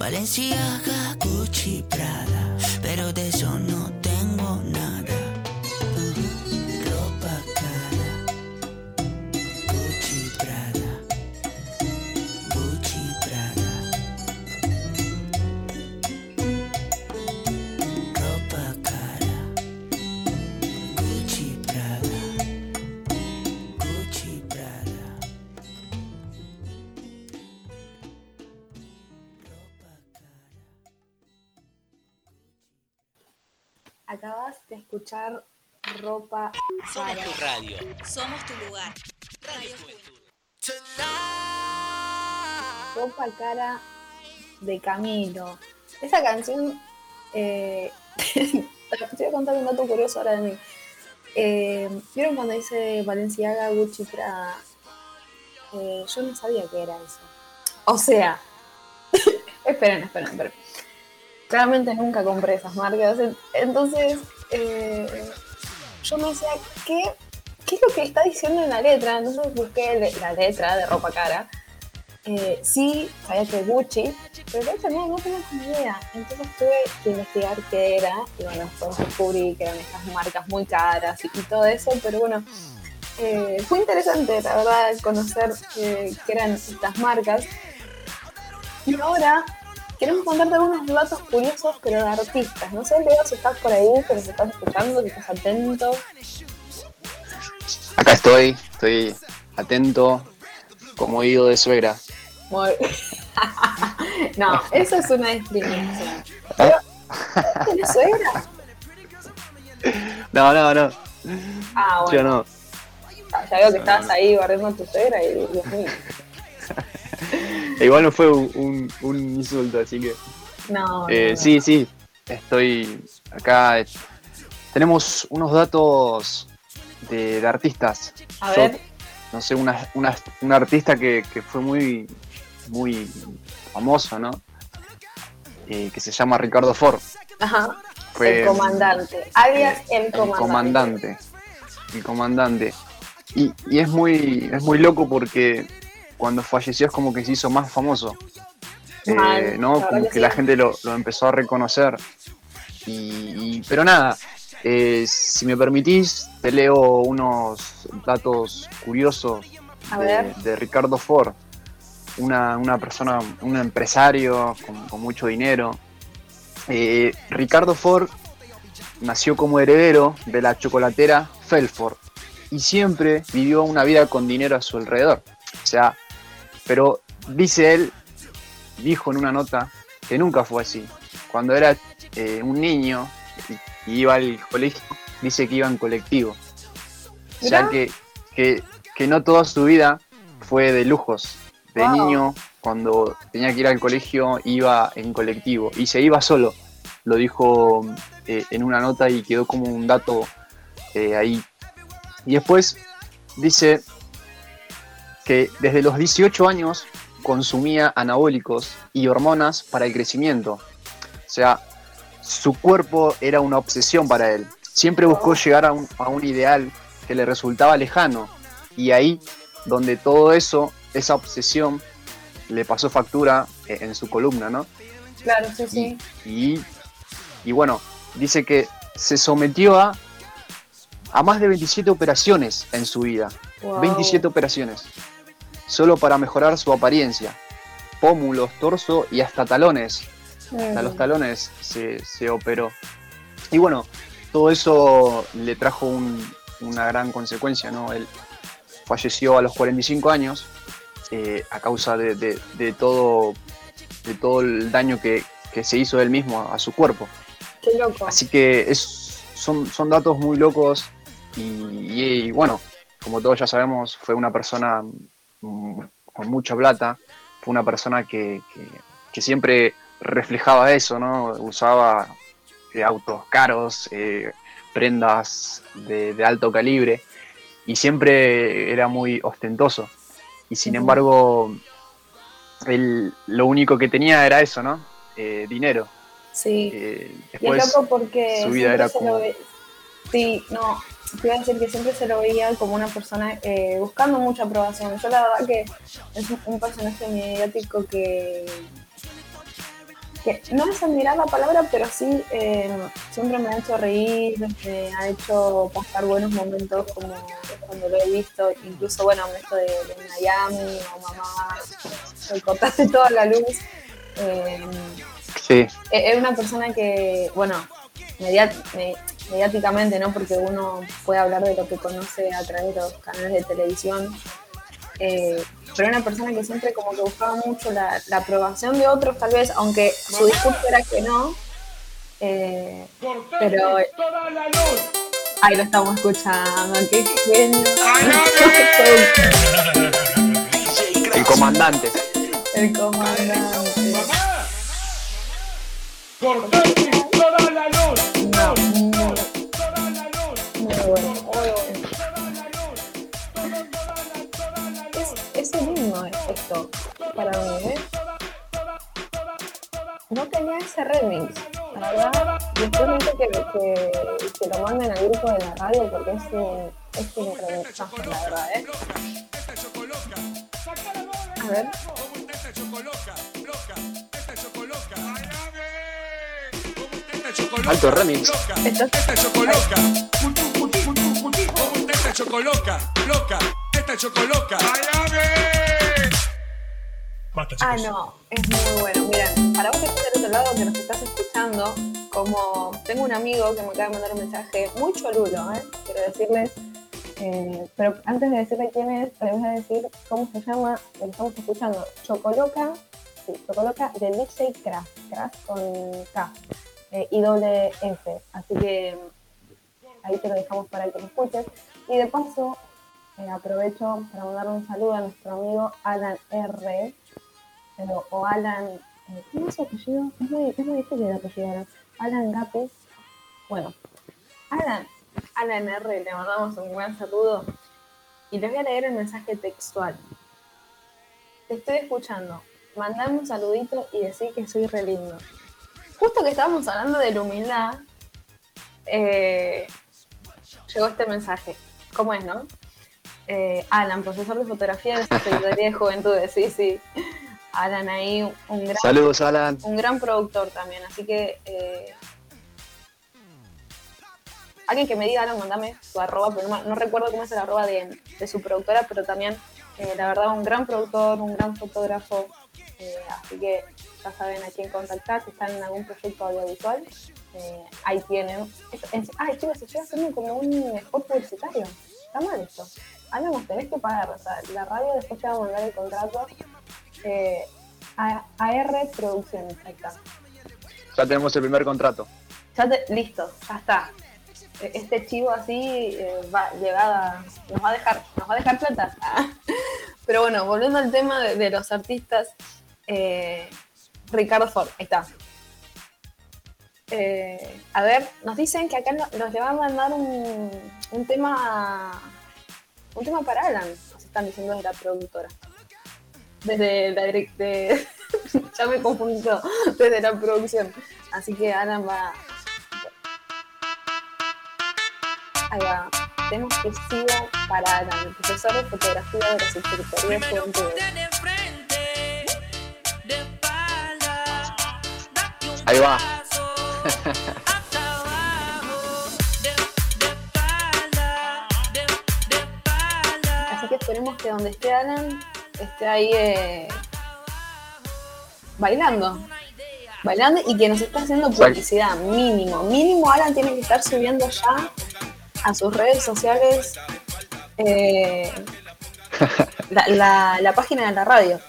Valenciaga, Gucci, Prada. Pero de eso no tengo Acabas de escuchar ropa Somos cara. tu radio. Somos tu lugar. Radio Juventud. Ropa cara de Camilo. Esa canción. Eh, te voy a contar un dato curioso ahora de mí. Eh, ¿Vieron cuando dice Valenciaga, Gucci, Prada? Eh, yo no sabía que era eso. O sea, esperen, esperen, esperen. Claramente nunca compré esas marcas. en- Entonces, eh, yo me decía, ¿qué, ¿qué es lo que está diciendo en la letra? Entonces busqué la letra de ropa cara. Eh, sí, sabía que Gucci, pero la letra no, no tenía ni idea. Entonces tuve que investigar qué era. Y bueno, después descubrí que eran estas marcas muy caras y, todo eso. Pero bueno, eh, fue interesante, la verdad, conocer eh, qué eran estas marcas. Y ahora queremos contarte algunos datos curiosos, pero de artistas. No sé, Leo, si estás por ahí, pero si estás escuchando, si estás atento. Acá estoy, estoy atento, como oído de suegra. Muy- no, eso es una discriminación. Pero, ¿Tienes suegra? No, no, no. Ah, Yo bueno. no. Ya veo que estabas ahí barriendo a tu suegra y Dios mío. Igual no fue un, un- un insulto, así que. No, Eh, no, no. sí, sí, estoy acá. eh, Tenemos unos datos de, de artistas. A Yo, ver. no sé, una, una- un artista que, que fue muy, muy famoso, ¿no? Eh, que se llama Ricardo Ford. Ajá. Fue el comandante. Alias el el comandante. comandante. El comandante. Y, y es muy, es muy loco porque cuando falleció es como que se hizo más famoso. Eh, ¿no? Como que la gente lo, lo empezó a reconocer. Y, y- pero nada, eh, si me permitís, te leo unos datos curiosos de, Ricardo Ford. Una, una persona, un empresario con, con mucho dinero. Eh, Ricardo Ford nació como heredero de la chocolatera Felford y siempre vivió una vida con dinero a su alrededor. O sea, pero dice él, dijo en una nota, que nunca fue así. Cuando era eh, un niño y, y iba al colegio, dice que iba en colectivo. O sea que, que, que no toda su vida fue de lujos. De Wow. niño, cuando tenía que ir al colegio, iba en colectivo y se iba solo. Lo dijo eh, en una nota y quedó como un dato eh, ahí. Y después dice que desde los 18 años consumía anabólicos y hormonas para el crecimiento. O sea, su cuerpo era una obsesión para él. Siempre buscó llegar a un, a un ideal que le resultaba lejano. Y ahí, donde todo eso, esa obsesión, le pasó factura eh, en su columna, ¿no? Claro, sí, sí. Y, y bueno, dice que se sometió a, a más de 27 operaciones en su vida. Wow. 27 operaciones. Solo para mejorar su apariencia. Pómulos, torso y hasta talones. Hasta Mm. los talones se, se operó. Y bueno, todo eso le trajo un- una gran consecuencia, ¿no? Él falleció a los 45 años eh, a causa de, de- de todo, de todo el daño que, que se hizo él mismo a, a su cuerpo. Qué loco. Así que es, son, son datos muy locos y, y, bueno, como todos ya sabemos, fue una persona mm, con mucha plata, fue una persona que, que- que siempre reflejaba eso, ¿no? Usaba eh, autos caros, eh, prendas de, de alto calibre y siempre era muy ostentoso. Y sin embargo, él lo único que tenía era eso, ¿no? Eh, dinero. Sí. Eh, Y es después loco porque su vida era como... ve- Sí, no. Te iba a decir que siempre se lo veía como una persona eh, buscando mucha aprobación. Yo la verdad que es un- personaje mediático que, que no es admirar la palabra, pero sí eh, siempre me ha hecho reír, me ha hecho pasar buenos momentos como cuando lo he visto, incluso bueno, esto de, de Miami o mamá, me cortaste toda la luz. Eh, Sí. es una persona que, bueno, mediáticamente, ¿no? Porque uno puede hablar de lo que conoce a través de los canales de televisión. eh, pero era una persona que siempre como que buscaba mucho la, la aprobación de otros, tal vez, aunque su discurso era que no. eh, pero ahí lo estamos escuchando, qué genio. El comandante. El comandante. No, muy, para mí, ¿eh? No tenía ese remix, la verdad. Después que, que, que lo manden al grupo de la radio porque es un, es un remixazo, la verdad, ¿eh? A ver. Alto remix. Esta chocoloca. Esta chocoloca, loca. Esta chocoloca. Ah, no, es muy bueno. Mira, para vos que estás del otro lado, que nos estás escuchando, como tengo un amigo que me acaba de mandar un mensaje muy cholulo, ¿eh? quiero decirles, eh, pero antes de decirle quién es, les voy a decir cómo se llama lo que estamos escuchando. Chocoloca, sí, Chocoloca de DJ Craft, Craft con K eh, y doble F. Así que ahí te lo dejamos para que lo escuches. Y de paso, eh, aprovecho para mandar un saludo a nuestro amigo Alan R. o Alan. eh, ¿Cómo es su apellido? Es muy, es muy difícil el apellido. Alan. Alan Gapes. Bueno, Alan, Alan R. Le mandamos un buen saludo. Y les voy a leer el mensaje textual. Te estoy escuchando. Mandame un saludito y decir que soy re lindo. Justo que estábamos hablando de la humildad, eh, llegó este mensaje. ¿Cómo es, no? Eh, Alan, profesor de fotografía de Secretaría de Juventudes, sí, sí. Alan ahí, un gran, Saludos, Alan. un gran productor también, así que eh, alguien que me diga, Alan, mandame su arroba, pero no, no recuerdo cómo es el arroba de, de su productora, pero también, eh, la verdad, un gran productor, un gran fotógrafo, eh, así que ya saben a quién contactar, si están en algún proyecto audiovisual, ahí tienen. Ay, chicos, se estoy haciendo como un spot publicitario, está mal esto. Alan, nos tenés que pagar, o sea, la radio después te va a mandar el contrato. Eh, a- AR Producciones, ahí está. Ya tenemos el primer contrato. Ya te- listo, ya está. E- Este chivo así eh, va llegada, nos va a dejar, nos va a dejar plata. Pero bueno, volviendo al tema de, de los artistas, eh, Ricardo Ford, ahí está. Eh, a ver, nos dicen que acá no- nos le van a mandar un, un tema un tema para Alan, nos están diciendo de la productora. Desde la direc- de- ya me confundí todo, desde la producción. Así que Alan va. Ahí va. Tema exclusivo para Alan, el profesor de fotografía de la Secretaría de. Ahí va. Esperemos que donde esté Alan esté ahí eh, bailando. Bailando y que nos esté haciendo publicidad, mínimo. Mínimo Alan tiene que estar subiendo ya a sus redes sociales eh, la, la- la página de la radio.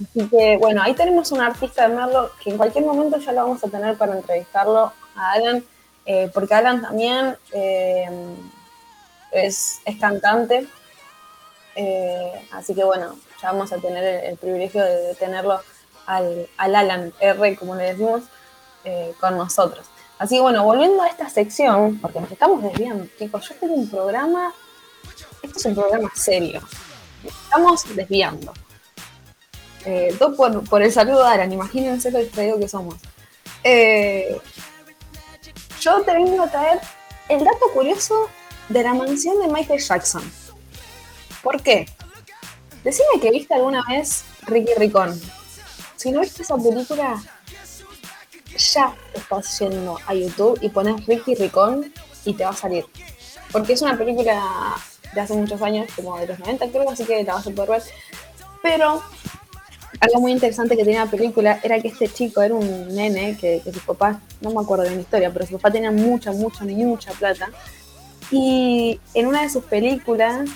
Así que bueno, ahí tenemos un artista de Merlo que en cualquier momento ya lo vamos a tener para entrevistarlo a Alan, eh, porque Alan también es, es cantante. Eh, así que bueno, ya vamos a tener el, privilegio de, tenerlo al, al Alan R, como le decimos, eh, con nosotros. Así que bueno, volviendo a esta sección, porque nos estamos desviando, chicos, yo tengo un programa, esto es un programa serio, estamos desviando. Eh, todo por, por el saludo de Alan, imagínense lo distraído que somos. Eh, yo te vengo a traer el dato curioso de la mansión de Michael Jackson. ¿Por qué? Decime que viste alguna vez Ricky Ricón. Si no viste esa película, ya estás yendo a YouTube y pones Ricky Ricón y te va a salir. Porque es una película de hace muchos años, como de los 90 creo, así que la vas a poder ver. Pero algo muy interesante que tenía la película era que este chico era un nene que, que sus papás, no me acuerdo de la historia, pero sus papás tenían mucha, mucha, mucha plata. Y en una de sus películas,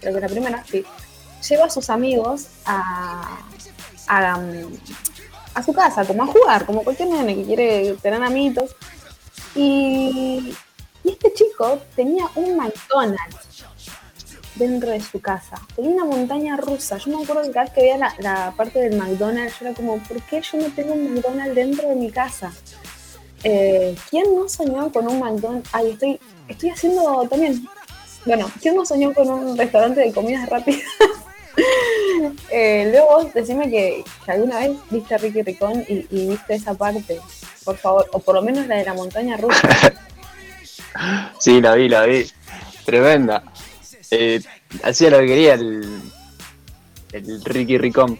creo que la primera, sí, lleva a sus amigos a, a, um, a su casa, como a jugar, como cualquier nene que quiere tener amiguitos. Y, y este chico tenía un McDonald's dentro de su casa. Tenía una montaña rusa. Yo me acuerdo que cada vez que veía la, la parte del McDonald's, yo era como, ¿por qué yo no tengo un McDonald's dentro de mi casa? Eh, ¿Quién no soñó con un McDonald's? Ay, estoy, estoy haciendo también. Bueno, ¿quién no soñó con un restaurante de comidas rápidas? eh, luego vos decime que, que alguna vez viste a Ricky Ricón y, y viste esa parte, por favor, o por lo menos la de la montaña rusa. Sí, la vi, la vi. Tremenda. Eh, hacía lo que quería el, el Ricky Ricón.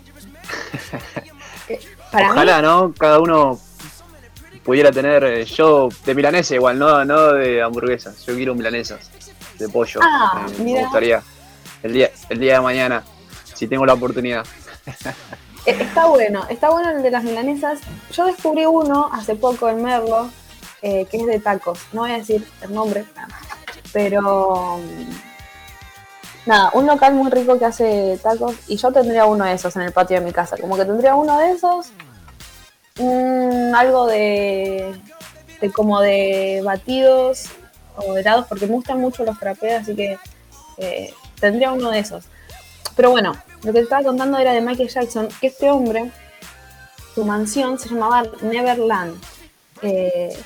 Para Ojalá, ¿no? Cada uno pudiera tener. eh, yo de milanesa igual, no, no de hamburguesas. Yo quiero milanesas de pollo. Ah, Eh, me gustaría. El día, el día de mañana, si tengo la oportunidad. Eh, Está bueno, está bueno el de las milanesas. Yo descubrí uno hace poco en Merlo, eh, que es de tacos. No voy a decir el nombre, pero mm, nada, un local muy rico que hace tacos y yo tendría uno de esos en el patio de mi casa. Como que tendría uno de esos, mm, algo de, de como de batidos o helados, porque me gustan mucho los frappés, así que eh, tendría uno de esos. Pero bueno, lo que te estaba contando era de Michael Jackson, que este hombre, su mansión se llamaba Neverland. Eh,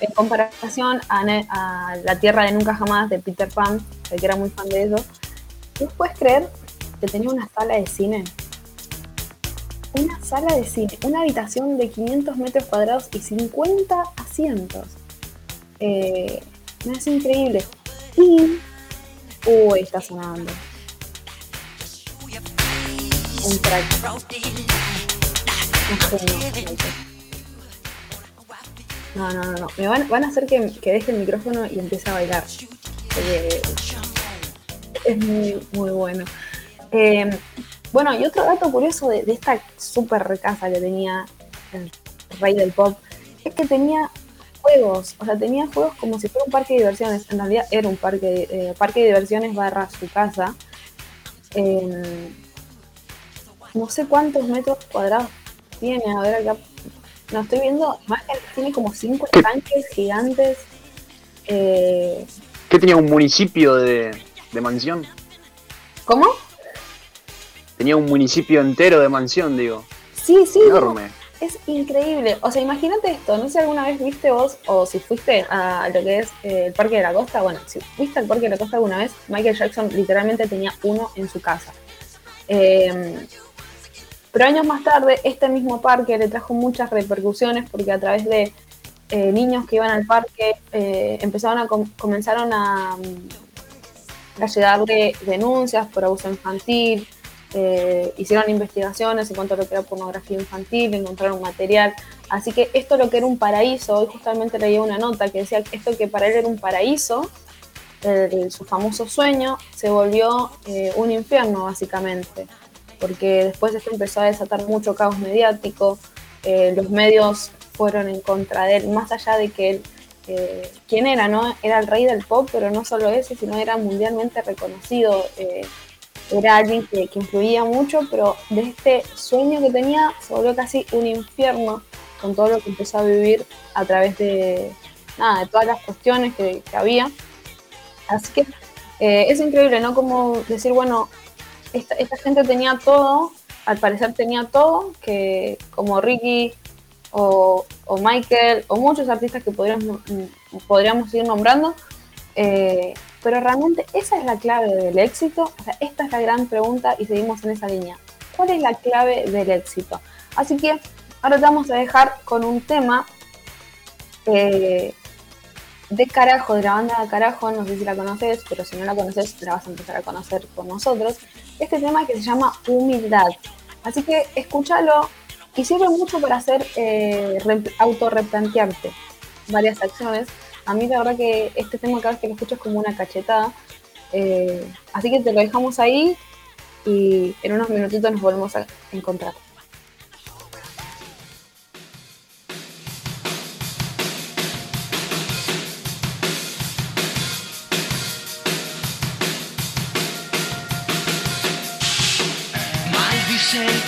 en comparación a, La Tierra de Nunca Jamás de Peter Pan, que era muy fan de eso. ¿Vos puedes creer que tenía una sala de cine? Una sala de cine, una habitación de 500 metros cuadrados y 50 asientos. Eh, me hace increíble. Y. Uy, está sonando. Un track. No, no, no, no. Me van, van a hacer que, que deje el micrófono y empiece a bailar. Es muy, muy bueno. Eh, bueno, y otro dato curioso de, de esta super casa que tenía el rey del pop es que tenía juegos, o sea, tenía juegos como si fuera un parque de diversiones. En realidad era un parque, eh, parque de diversiones barra su casa. Eh, no sé cuántos metros cuadrados tiene, a ver acá. No estoy viendo, tiene como cinco estanques gigantes. Eh, ¿Qué tenía un municipio de, de mansión? ¿Cómo? Tenía un municipio entero de mansión, digo. Sí, sí. no, Enorme. Es increíble. O sea, imagínate esto. No sé si alguna vez viste vos o si fuiste a lo que es eh, el Parque de la Costa. Bueno, si fuiste al Parque de la Costa alguna vez, Michael Jackson literalmente tenía uno en su casa. Eh, pero años más tarde, este mismo parque le trajo muchas repercusiones porque a través de eh, niños que iban al parque eh, empezaron a com- comenzaron a, mm, a denuncias por abuso infantil, eh, hicieron investigaciones en cuanto a lo que era pornografía infantil, encontraron material. Así que esto lo que era un paraíso, hoy justamente leía una nota que decía que esto que para él era un paraíso, el- su famoso sueño, se volvió eh, un infierno básicamente, porque después esto empezó a desatar mucho caos mediático, eh, los medios fueron en contra de él, más allá de que él, eh, ¿quién era? no Era el rey del pop, pero no solo ese, sino era mundialmente reconocido. Era alguien que, que influía mucho, pero de este sueño que tenía se volvió casi un infierno con todo lo que empezó a vivir a través de, nada, de todas las cuestiones que, que había. Así que eh, es increíble, ¿no? Como decir, bueno, esta, esta gente tenía todo, al parecer tenía todo, que como Ricky o, o Michael o muchos artistas que podríamos, podríamos ir nombrando, eh, pero realmente esa es la clave del éxito, esta es la gran pregunta y seguimos en esa línea. ¿Cuál es la clave del éxito? Así que ahora te vamos a dejar con un tema eh, de Carajo, de la banda de Carajo, no sé si la conoces, pero si no la conoces la vas a empezar a conocer por nosotros. Este tema que se llama Humildad. Así que escúchalo y sirve mucho para hacer eh, re- autorreplantearte varias acciones. A mí la verdad que este tema cada vez que lo escucho es como una cachetada. Eh, así que te lo dejamos ahí y en unos minutitos nos volvemos a encontrar. Maldice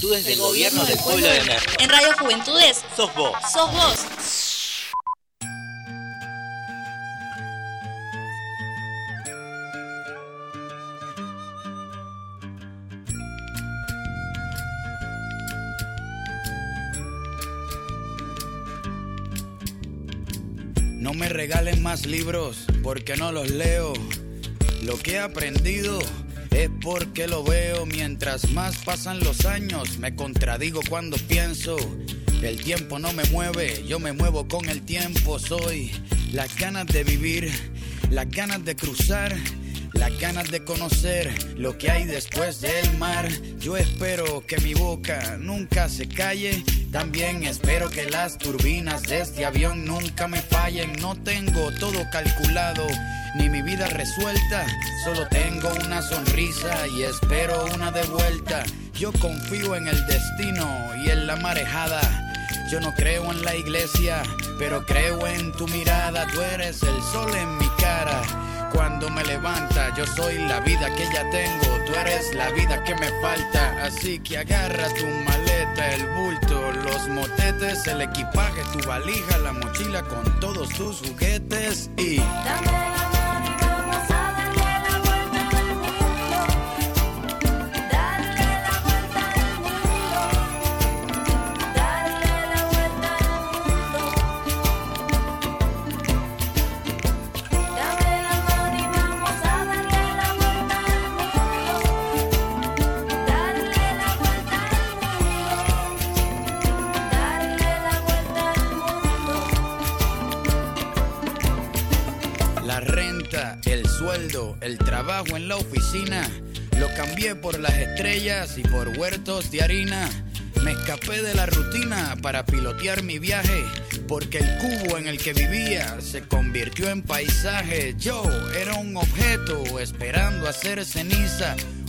Juventudes del Gobierno del Pueblo de Merlo. En Radio Juventudes Sos vos. sos vos. No me regalen más libros porque no los leo. Lo que he aprendido es porque lo veo mientras más pasan los años. Me contradigo cuando pienso. El tiempo no me mueve, yo me muevo con el tiempo. Soy las ganas de vivir, las ganas de cruzar. Las ganas de conocer lo que hay después del mar. Yo espero que mi boca nunca se calle. También espero que las turbinas de este avión nunca me fallen. No tengo todo calculado, ni mi vida resuelta. Solo tengo una sonrisa y espero una de vuelta. Yo confío en el destino y en la marejada. Yo no creo en la iglesia, pero creo en tu mirada. Tú eres el sol en mi cara. Cuando me levanta, yo soy la vida que ya tengo. Tú eres la vida que me falta. Así que agarra tu maleta, el bulto, los motetes, el equipaje, tu valija, la mochila con todos tus juguetes y. el trabajo en la oficina. Lo cambié por las estrellas y por huertos de harina. Me escapé de la rutina para pilotear mi viaje, porque el cubo en el que vivía se convirtió en paisaje. Yo era un objeto esperando a ser ceniza.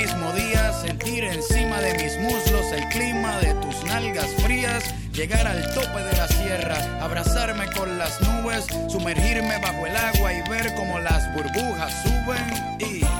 mismo día, sentir encima de mis muslos el clima de tus nalgas frías. Llegar al tope de la sierra, abrazarme con las nubes, sumergirme bajo el agua y ver cómo las burbujas suben y.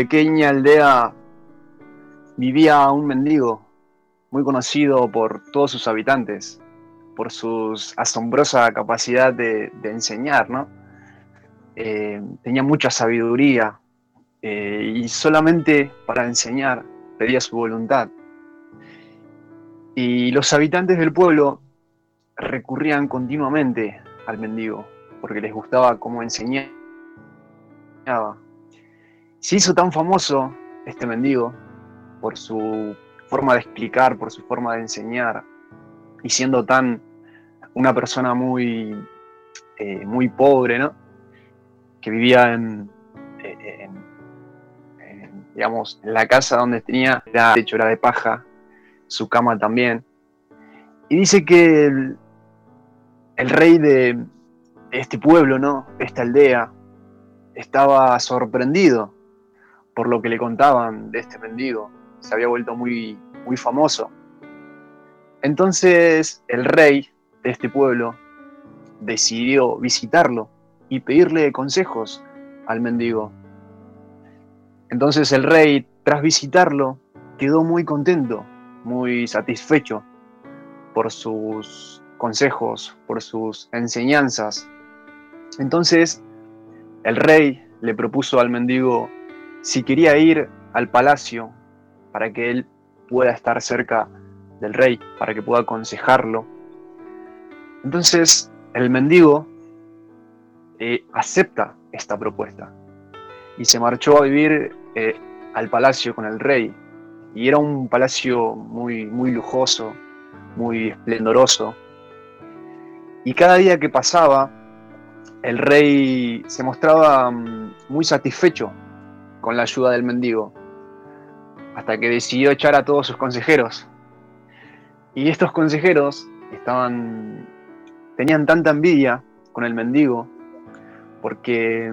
Pequeña aldea vivía un mendigo muy conocido por todos sus habitantes, por su asombrosa capacidad de, enseñar, ¿no? Eh, tenía mucha sabiduría eh, y solamente para enseñar pedía su voluntad. Y los habitantes del pueblo recurrían continuamente al mendigo porque les gustaba cómo enseñaba. Se hizo tan famoso este mendigo por su forma de explicar, por su forma de enseñar, y siendo tan una persona muy, eh, muy pobre, ¿no? Que vivía en, en- digamos, en la casa donde tenía, era techo era de paja, su cama también. Y dice que el, el rey de este pueblo, ¿no? Esta aldea, estaba sorprendido por lo que le contaban de este mendigo. Se había vuelto muy, muy famoso. Entonces el rey de este pueblo decidió visitarlo y pedirle consejos al mendigo. Entonces el rey, tras visitarlo, quedó muy contento, muy satisfecho por sus consejos, por sus enseñanzas. Entonces el rey le propuso al mendigo si quería ir al palacio para que él pueda estar cerca del rey, para que pueda aconsejarlo. Entonces el mendigo eh, acepta esta propuesta y se marchó a vivir eh, al palacio con el rey. Y era un palacio muy, muy lujoso, muy esplendoroso. Y cada día que pasaba, el rey se mostraba mm, muy satisfecho con la ayuda del mendigo, hasta que decidió echar a todos sus consejeros. Y estos consejeros estaban tenían tanta envidia con el mendigo, porque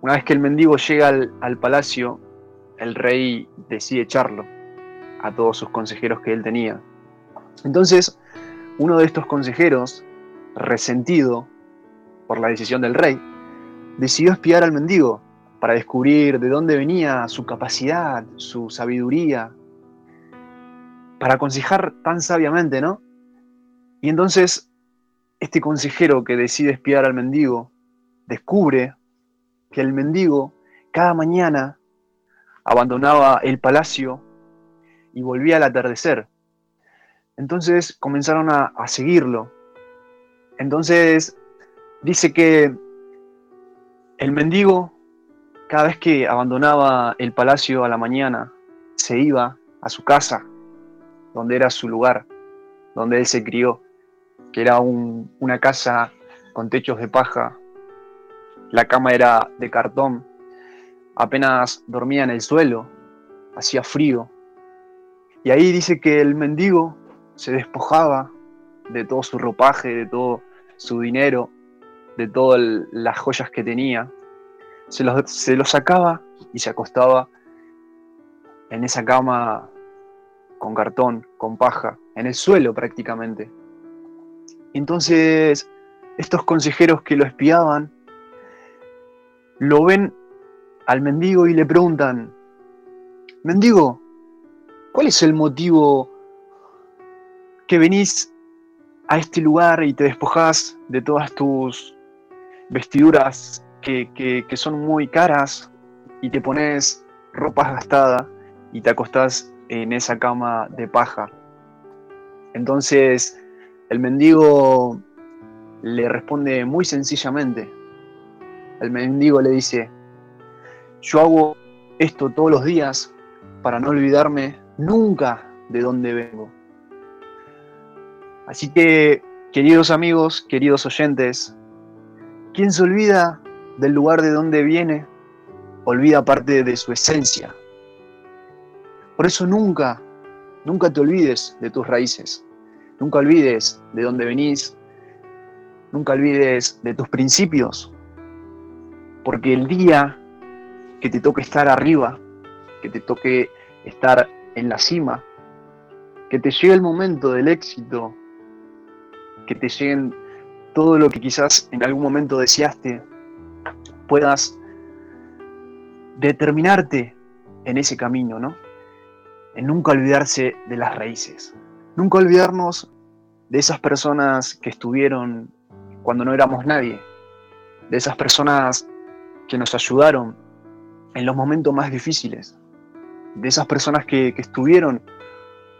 una vez que el mendigo llega al, al palacio, el rey decide echarlo a todos sus consejeros que él tenía. Entonces, uno de estos consejeros, resentido por la decisión del rey, decidió espiar al mendigo para descubrir de dónde venía su capacidad, su sabiduría, para aconsejar tan sabiamente, ¿no? Y entonces, este consejero que decide espiar al mendigo, descubre que el mendigo cada mañana abandonaba el palacio y volvía al atardecer. Entonces comenzaron a, a seguirlo. Entonces dice que el mendigo, cada vez que abandonaba el palacio a la mañana, se iba a su casa, donde era su lugar, donde él se crió, que era un- una casa con techos de paja. La cama era de cartón. Apenas dormía en el suelo, hacía frío. Y ahí dice que el mendigo se despojaba de todo su ropaje, de todo su dinero, de todas las joyas que tenía. Se los, se sacaba y se acostaba en esa cama con cartón, con paja, en el suelo prácticamente. Entonces, estos consejeros que lo espiaban, lo ven al mendigo y le preguntan, mendigo, ¿cuál es el motivo que venís a este lugar y te despojás de todas tus vestiduras que, son muy caras y te pones ropa gastada y te acostás en esa cama de paja? Entonces, el mendigo le responde muy sencillamente. El mendigo le dice, yo hago esto todos los días para no olvidarme nunca de dónde vengo. Así que, queridos amigos, queridos oyentes, quien se olvida del lugar de donde viene, olvida parte de su esencia. Por eso nunca, nunca te olvides de tus raíces. Nunca olvides de dónde venís. Nunca olvides de tus principios. Porque el día que te toque estar arriba, que te toque estar en la cima, que te llegue el momento del éxito, que te lleguen todo lo que quizás en algún momento deseaste, puedas determinarte en ese camino, ¿no? En nunca olvidarse de las raíces. Nunca olvidarnos de esas personas que estuvieron cuando no éramos nadie, de esas personas que nos ayudaron en los momentos más difíciles, de esas personas que, que estuvieron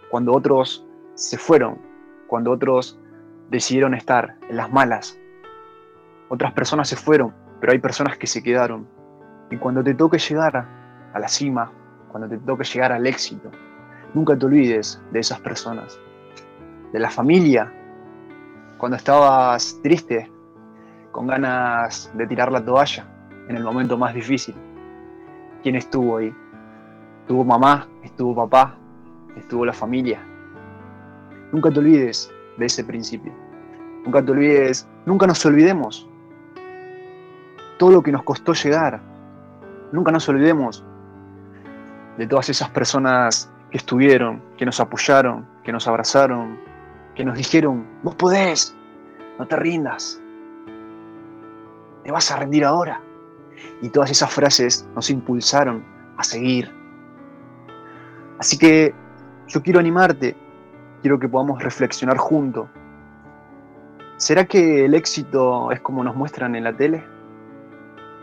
cuando otros se fueron, cuando otros decidieron estar en las malas. Otras personas se fueron, pero hay personas que se quedaron. Y cuando te toque llegar a la cima, cuando te toque llegar al éxito, nunca te olvides de esas personas. De la familia, cuando estabas triste, con ganas de tirar la toalla en el momento más difícil. ¿Quién estuvo ahí? Estuvo mamá, estuvo papá, estuvo la familia. Nunca te olvides de ese principio. nunca te olvides, nunca nos olvidemos todo lo que nos costó llegar. Nunca nos olvidemos de todas esas personas que estuvieron, que nos apoyaron, que nos abrazaron, que nos dijeron, vos podés, no te rindas, te vas a rendir ahora. Y todas esas frases nos impulsaron a seguir. Así que yo quiero animarte, quiero que podamos reflexionar juntos. ¿Será que el éxito es como nos muestran en la tele?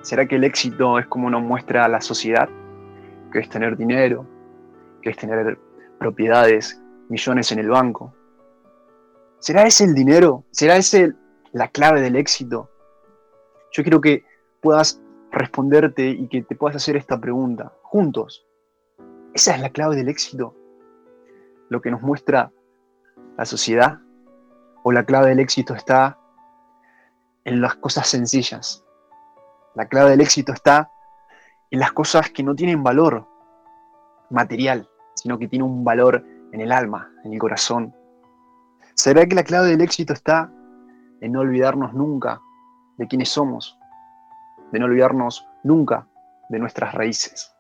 ¿Será que el éxito es como nos muestra la sociedad? Que es tener dinero, que es tener propiedades, millones en el banco. ¿Será ese el dinero? ¿Será ese la clave del éxito? Yo quiero que puedas responderte y que te puedas hacer esta pregunta juntos. ¿Esa es la clave del éxito? ¿Lo que nos muestra la sociedad? ¿O la clave del éxito está en las cosas sencillas? La clave del éxito está en las cosas que no tienen valor material, sino que tienen un valor en el alma, en el corazón. ¿Será que la clave del éxito está en no olvidarnos nunca de quiénes somos? De no olvidarnos nunca de nuestras raíces.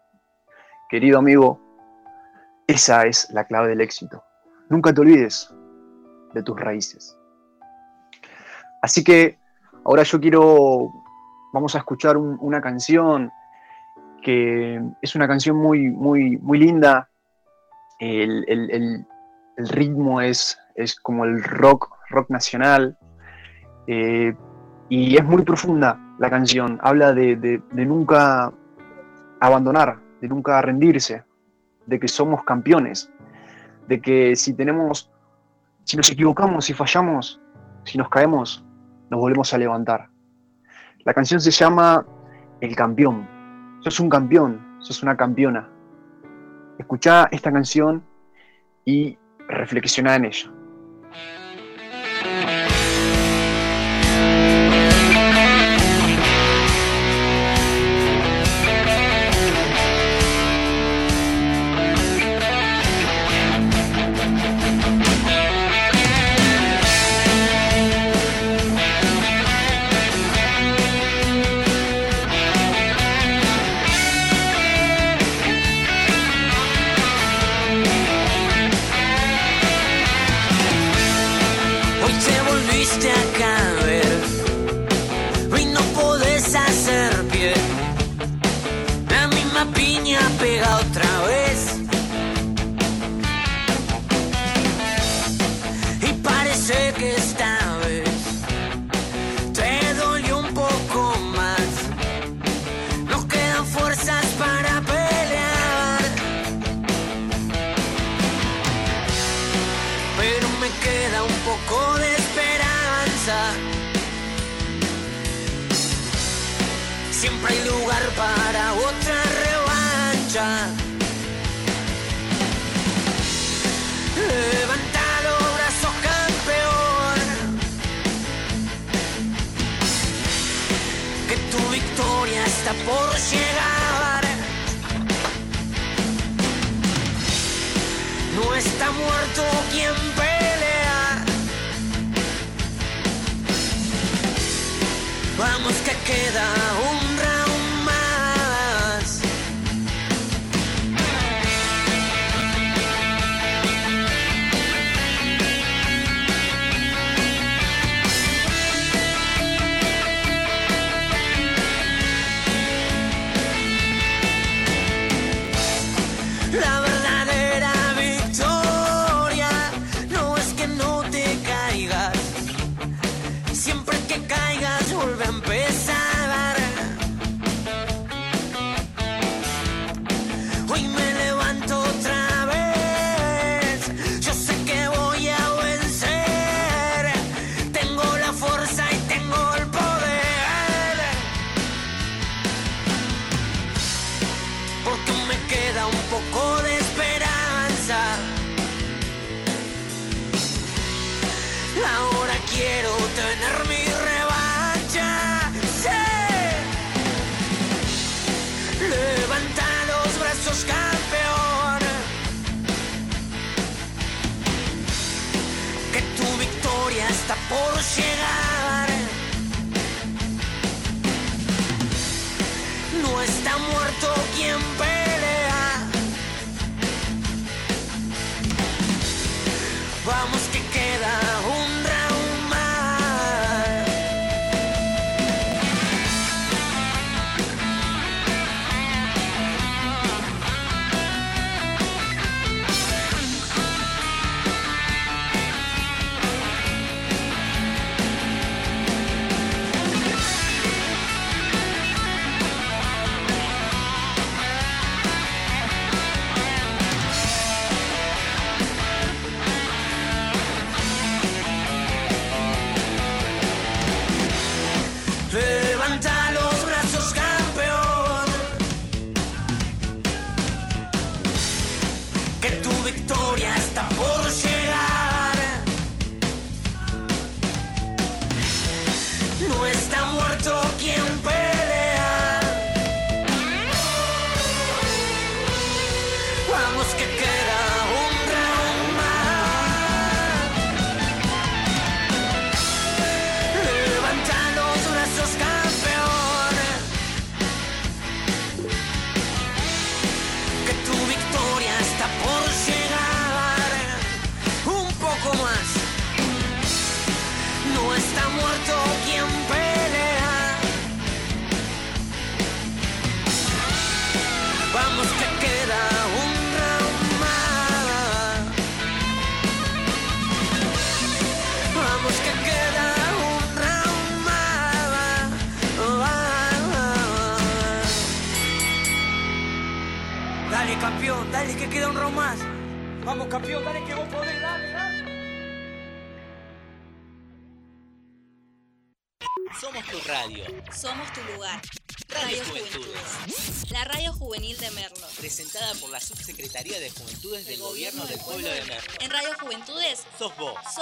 Querido amigo, esa es la clave del éxito. Nunca te olvides de tus raíces. Así que ahora yo quiero, vamos a escuchar un- una canción que es una canción muy, muy, muy linda. El- el ritmo es, es como el rock, rock nacional. Eh, y es muy profunda la canción. Habla de, de- de nunca abandonar, de nunca rendirse, de que somos campeones, de que si tenemos, si nos equivocamos, si fallamos, si nos caemos, nos volvemos a levantar. La canción se llama El campeón. Sos un campeón, sos una campeona. Escucha esta canción y reflexiona en ella. Muerto quien pelea. Vamos que queda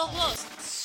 vos.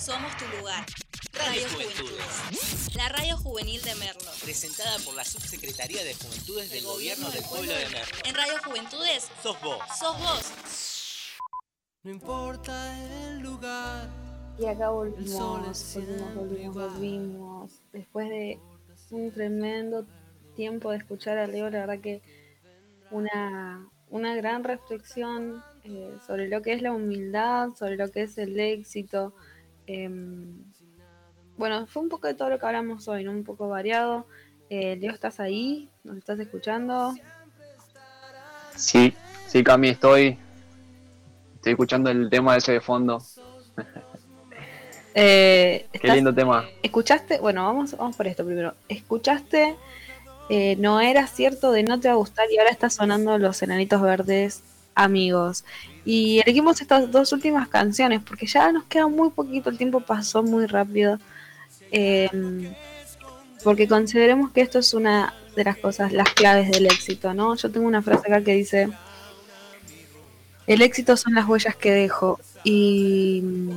Somos tu lugar. Radio Radio Juventudes. Juventudes. La radio juvenil de Merlo. Presentada por la Subsecretaría de Juventudes del Gobierno del Pueblo de Merlo. En Radio Juventudes Sos vos. sos vos. No importa el lugar. Y acá volvimos, volvimos, volvimos, volvimos. Después de un tremendo tiempo de escuchar a Leo, la verdad que una, una gran reflexión eh, sobre lo que es la humildad, sobre lo que es el éxito. Em, bueno, fue un poco de todo lo que hablamos hoy, ¿no? Un poco variado. Eh, Leo, ¿estás ahí? ¿Nos estás escuchando? Sí, sí, Cami, estoy. Estoy escuchando el tema ese de fondo. Eh, Qué ¿estás- lindo tema. ¿Escuchaste? Bueno, vamos, vamos por esto primero. ¿Escuchaste? eh, no era cierto de no te va a gustar y ahora está sonando los enanitos verdes amigos. Y elegimos estas dos últimas canciones porque ya nos queda muy poquito, el tiempo pasó muy rápido. Eh, porque consideremos que esto es una de las cosas, las claves del éxito, ¿no? Yo tengo una frase acá que dice, el éxito son las huellas que dejo. Y mm,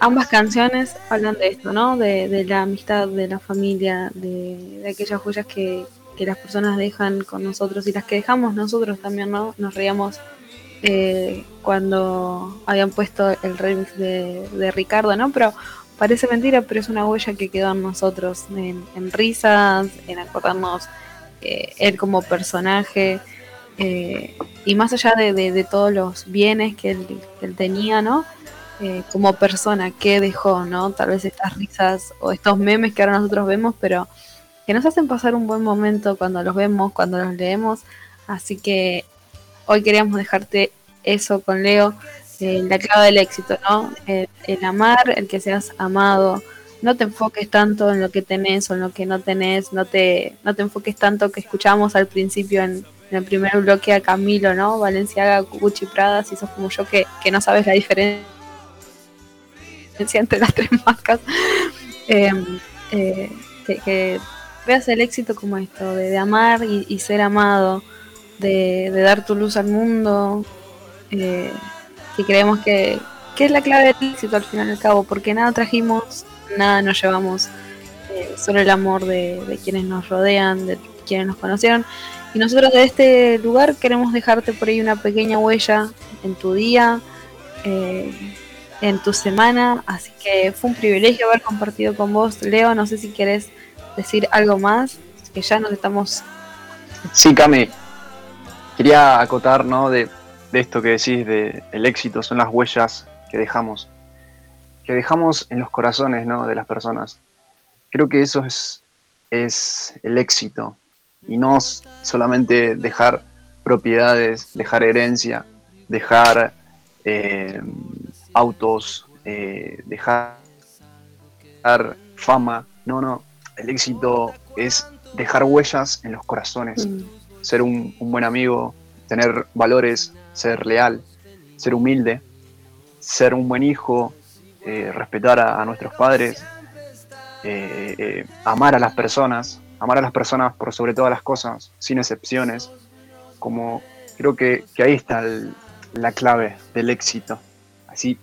ambas canciones hablan de esto, ¿no? De, de la amistad, de la familia, de aquellas huellas que, que las personas dejan con nosotros y las que dejamos nosotros también, ¿no? Nos reíamos eh, cuando habían puesto el remix de, de Ricardo, ¿no? Pero parece mentira, pero es una huella que quedó en nosotros, en, en risas, en acordarnos eh, él como personaje. eh, y más allá de, de- todos los bienes que él, tenía, ¿no? Como persona, ¿qué dejó, no? Tal vez estas risas o estos memes que ahora nosotros vemos, pero que nos hacen pasar un buen momento cuando los vemos, cuando los leemos. Así que hoy queríamos dejarte eso con Leo, la clave del éxito, ¿no? El, amar, el que seas amado. No te enfoques tanto en lo que tenés o en lo que no tenés, no te, no te enfoques tanto que escuchamos al principio en, en el primer bloque a Camilo, ¿no? Valenciaga, Gucci Prada, si sos como yo que, que no sabes la diferencia entre las tres marcas. Eh, eh, que veas el éxito como esto, de, amar y, ser amado, de, dar tu luz al mundo, eh, que creemos que, que es la clave del éxito al fin y al cabo, porque nada trajimos, nada nos llevamos, eh, solo el amor de, de quienes nos rodean, de quienes nos conocieron. Y nosotros de este lugar queremos dejarte por ahí una pequeña huella en tu día, eh, en tu semana. Así que fue un privilegio haber compartido con vos, Leo. No sé si querés decir algo más, que ya nos estamos Sí, Cami. Quería acotar, ¿no? De, de esto que decís, de el éxito son las huellas que dejamos. Que dejamos en los corazones, ¿no? De las personas. Creo que eso es, es el éxito. Y no solamente dejar propiedades, dejar herencia, dejar eh, autos, eh, dejar fama. No, no. El éxito es dejar huellas en los corazones. Ser un, un buen amigo, tener valores, ser leal, ser humilde, ser un buen hijo, eh, respetar a, a nuestros padres, eh, eh, amar a las personas, amar a las personas por sobre todas las cosas, sin excepciones. Como creo que, que ahí está el- la clave del éxito. Así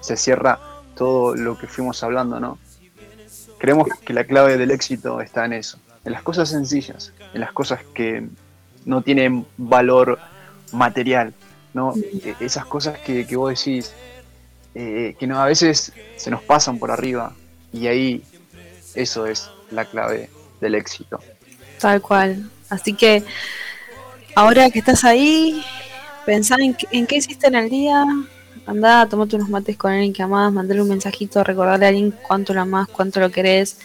se cierra todo lo que fuimos hablando, ¿no? Creemos que la clave del éxito está en eso, en las cosas sencillas, en las cosas que no tienen valor material, ¿no? E- Esas cosas que, que vos decís, eh, que no, a veces se nos pasan por arriba y ahí eso es la clave del éxito. Tal cual. Así que ahora que estás ahí, pensá en qué hiciste en el día. Andá, tomate unos mates con alguien que amás, mandale un mensajito, recordarle a alguien cuánto lo amás, cuánto lo querés.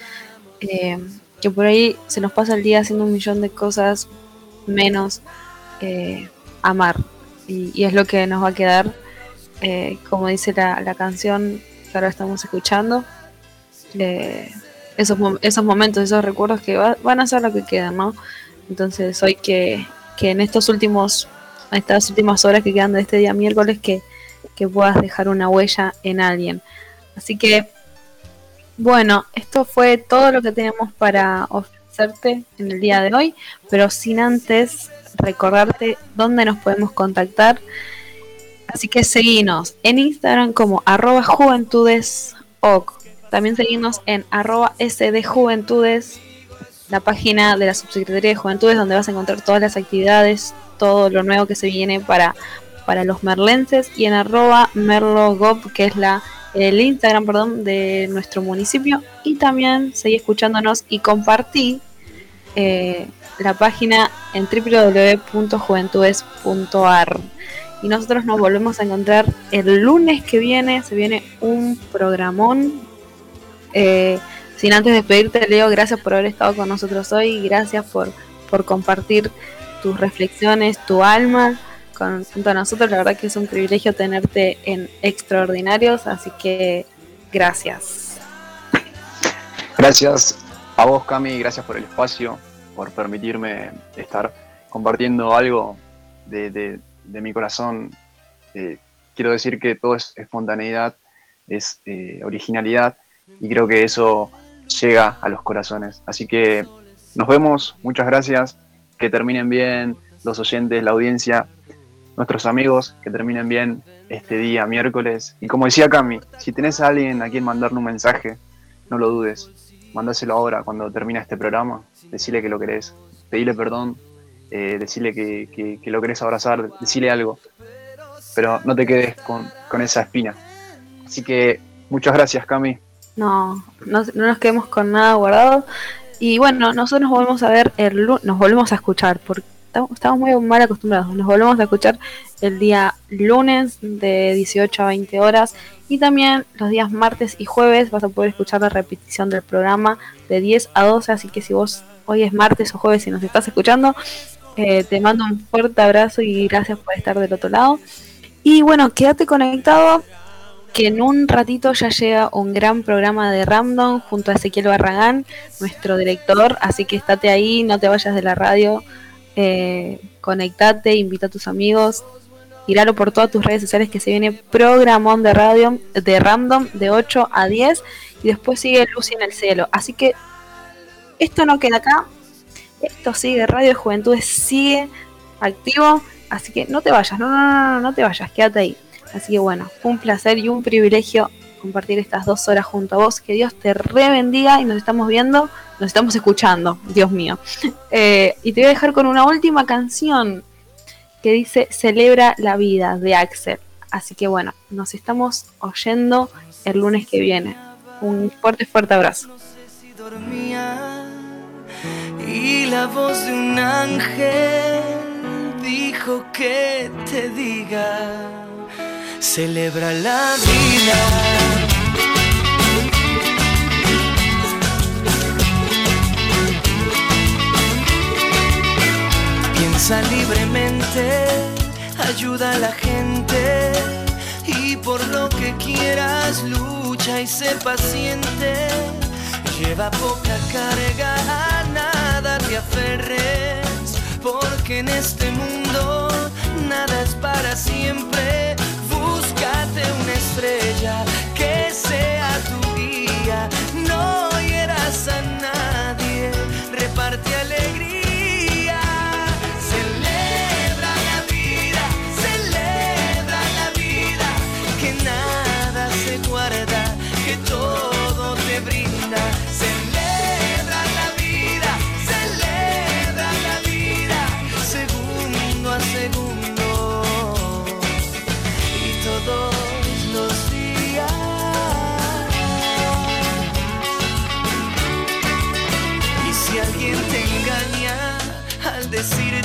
Eh, que por ahí se nos pasa el día haciendo un millón de cosas menos eh, amar. Y, es lo que nos va a quedar, eh, como dice la, la canción que ahora estamos escuchando. esos, esos momentos, esos recuerdos que va- van a ser lo que quedan, ¿no? Entonces hoy que, que en estos últimos, estas últimas horas que quedan de este día miércoles, que, que puedas dejar una huella en alguien. Así que, bueno, esto fue todo lo que teníamos para ofrecerte en el día de hoy, pero sin antes recordarte dónde nos podemos contactar. Así que seguinos en Instagram como arroba juventudesoc. También seguinos en arroba sdjuventudes, la página de la Subsecretaría de Juventudes donde vas a encontrar todas las actividades, todo lo nuevo que se viene para, para los merlenses y en arroba merlogov que es la el Instagram perdón, de nuestro municipio. Y también seguí escuchándonos y compartí eh, la página en www.juventudes.ar y nosotros nos volvemos a encontrar el lunes que viene. Se viene un programón. Eh, sin antes despedirte Leo gracias por haber estado con nosotros hoy gracias por, por compartir tus reflexiones tu alma con, junto a nosotros la verdad que es un privilegio tenerte en extraordinarios así que gracias Gracias a vos, Cami, gracias por el espacio, por permitirme estar compartiendo algo de, de- mi corazón. Eh, quiero decir que todo es espontaneidad, es eh, originalidad y creo que eso llega a los corazones. Así que nos vemos, muchas gracias, que terminen bien los oyentes, la audiencia, nuestros amigos, que terminen bien este día miércoles. Y como decía Cami, si tenés a alguien a quien mandarle un mensaje, no lo dudes, mandáselo ahora cuando termine este programa, decirle que lo querés, pedile perdón, eh, decirle que, que- lo querés abrazar, decirle algo, pero no te quedes con, con esa espina. Así que muchas gracias, Cami. No, no, no nos quedemos con nada guardado. Y bueno, nosotros nos volvemos a ver el nos volvemos a escuchar, porque estamos, muy mal acostumbrados. Nos volvemos a escuchar el día lunes de 18 a 20 horas y también los días martes y jueves vas a poder escuchar la repetición del programa de 10 a 12. Así que si vos hoy es martes o jueves y nos estás escuchando, eh, te mando un fuerte abrazo y gracias por estar del otro lado. Y bueno, quédate conectado que en un ratito ya llega un gran programa de Random junto a Ezequiel Barragán, nuestro director, así que estate ahí, no te vayas de la radio, eh, conectate, invita a tus amigos, tiralo por todas tus redes sociales que se viene programón de radio de Random de 8 a 10 y después sigue Lucy en el cielo. Así que esto no queda acá, esto sigue, Radio de Juventudes sigue activo, así que no te vayas, no, no, no, no, no te vayas, quédate ahí. Así que bueno, un placer y un privilegio compartir estas dos horas junto a vos. Que Dios te rebendiga y nos estamos viendo, nos estamos escuchando, Dios mío. Eh, y te voy a dejar con una última canción que dice Celebra la vida de Axel. Así que bueno, nos estamos oyendo el lunes que viene. Un fuerte, fuerte abrazo. dormía y la voz de un ángel dijo que te diga, celebra la vida. Piensa libremente, ayuda a la gente y por lo que quieras lucha y sé paciente. Lleva poca carga, a nada te aferres, porque en este mundo nada es para siempre. Búscate una estrella que sea tu guía, no hieras a nadie, reparte alegría.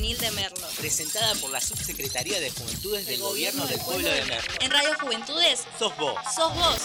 juvenil de Merlo. Presentada por la Subsecretaría de Juventudes del Gobierno del Pueblo de Merlo. En Radio Juventudes Sos vos. sos vos.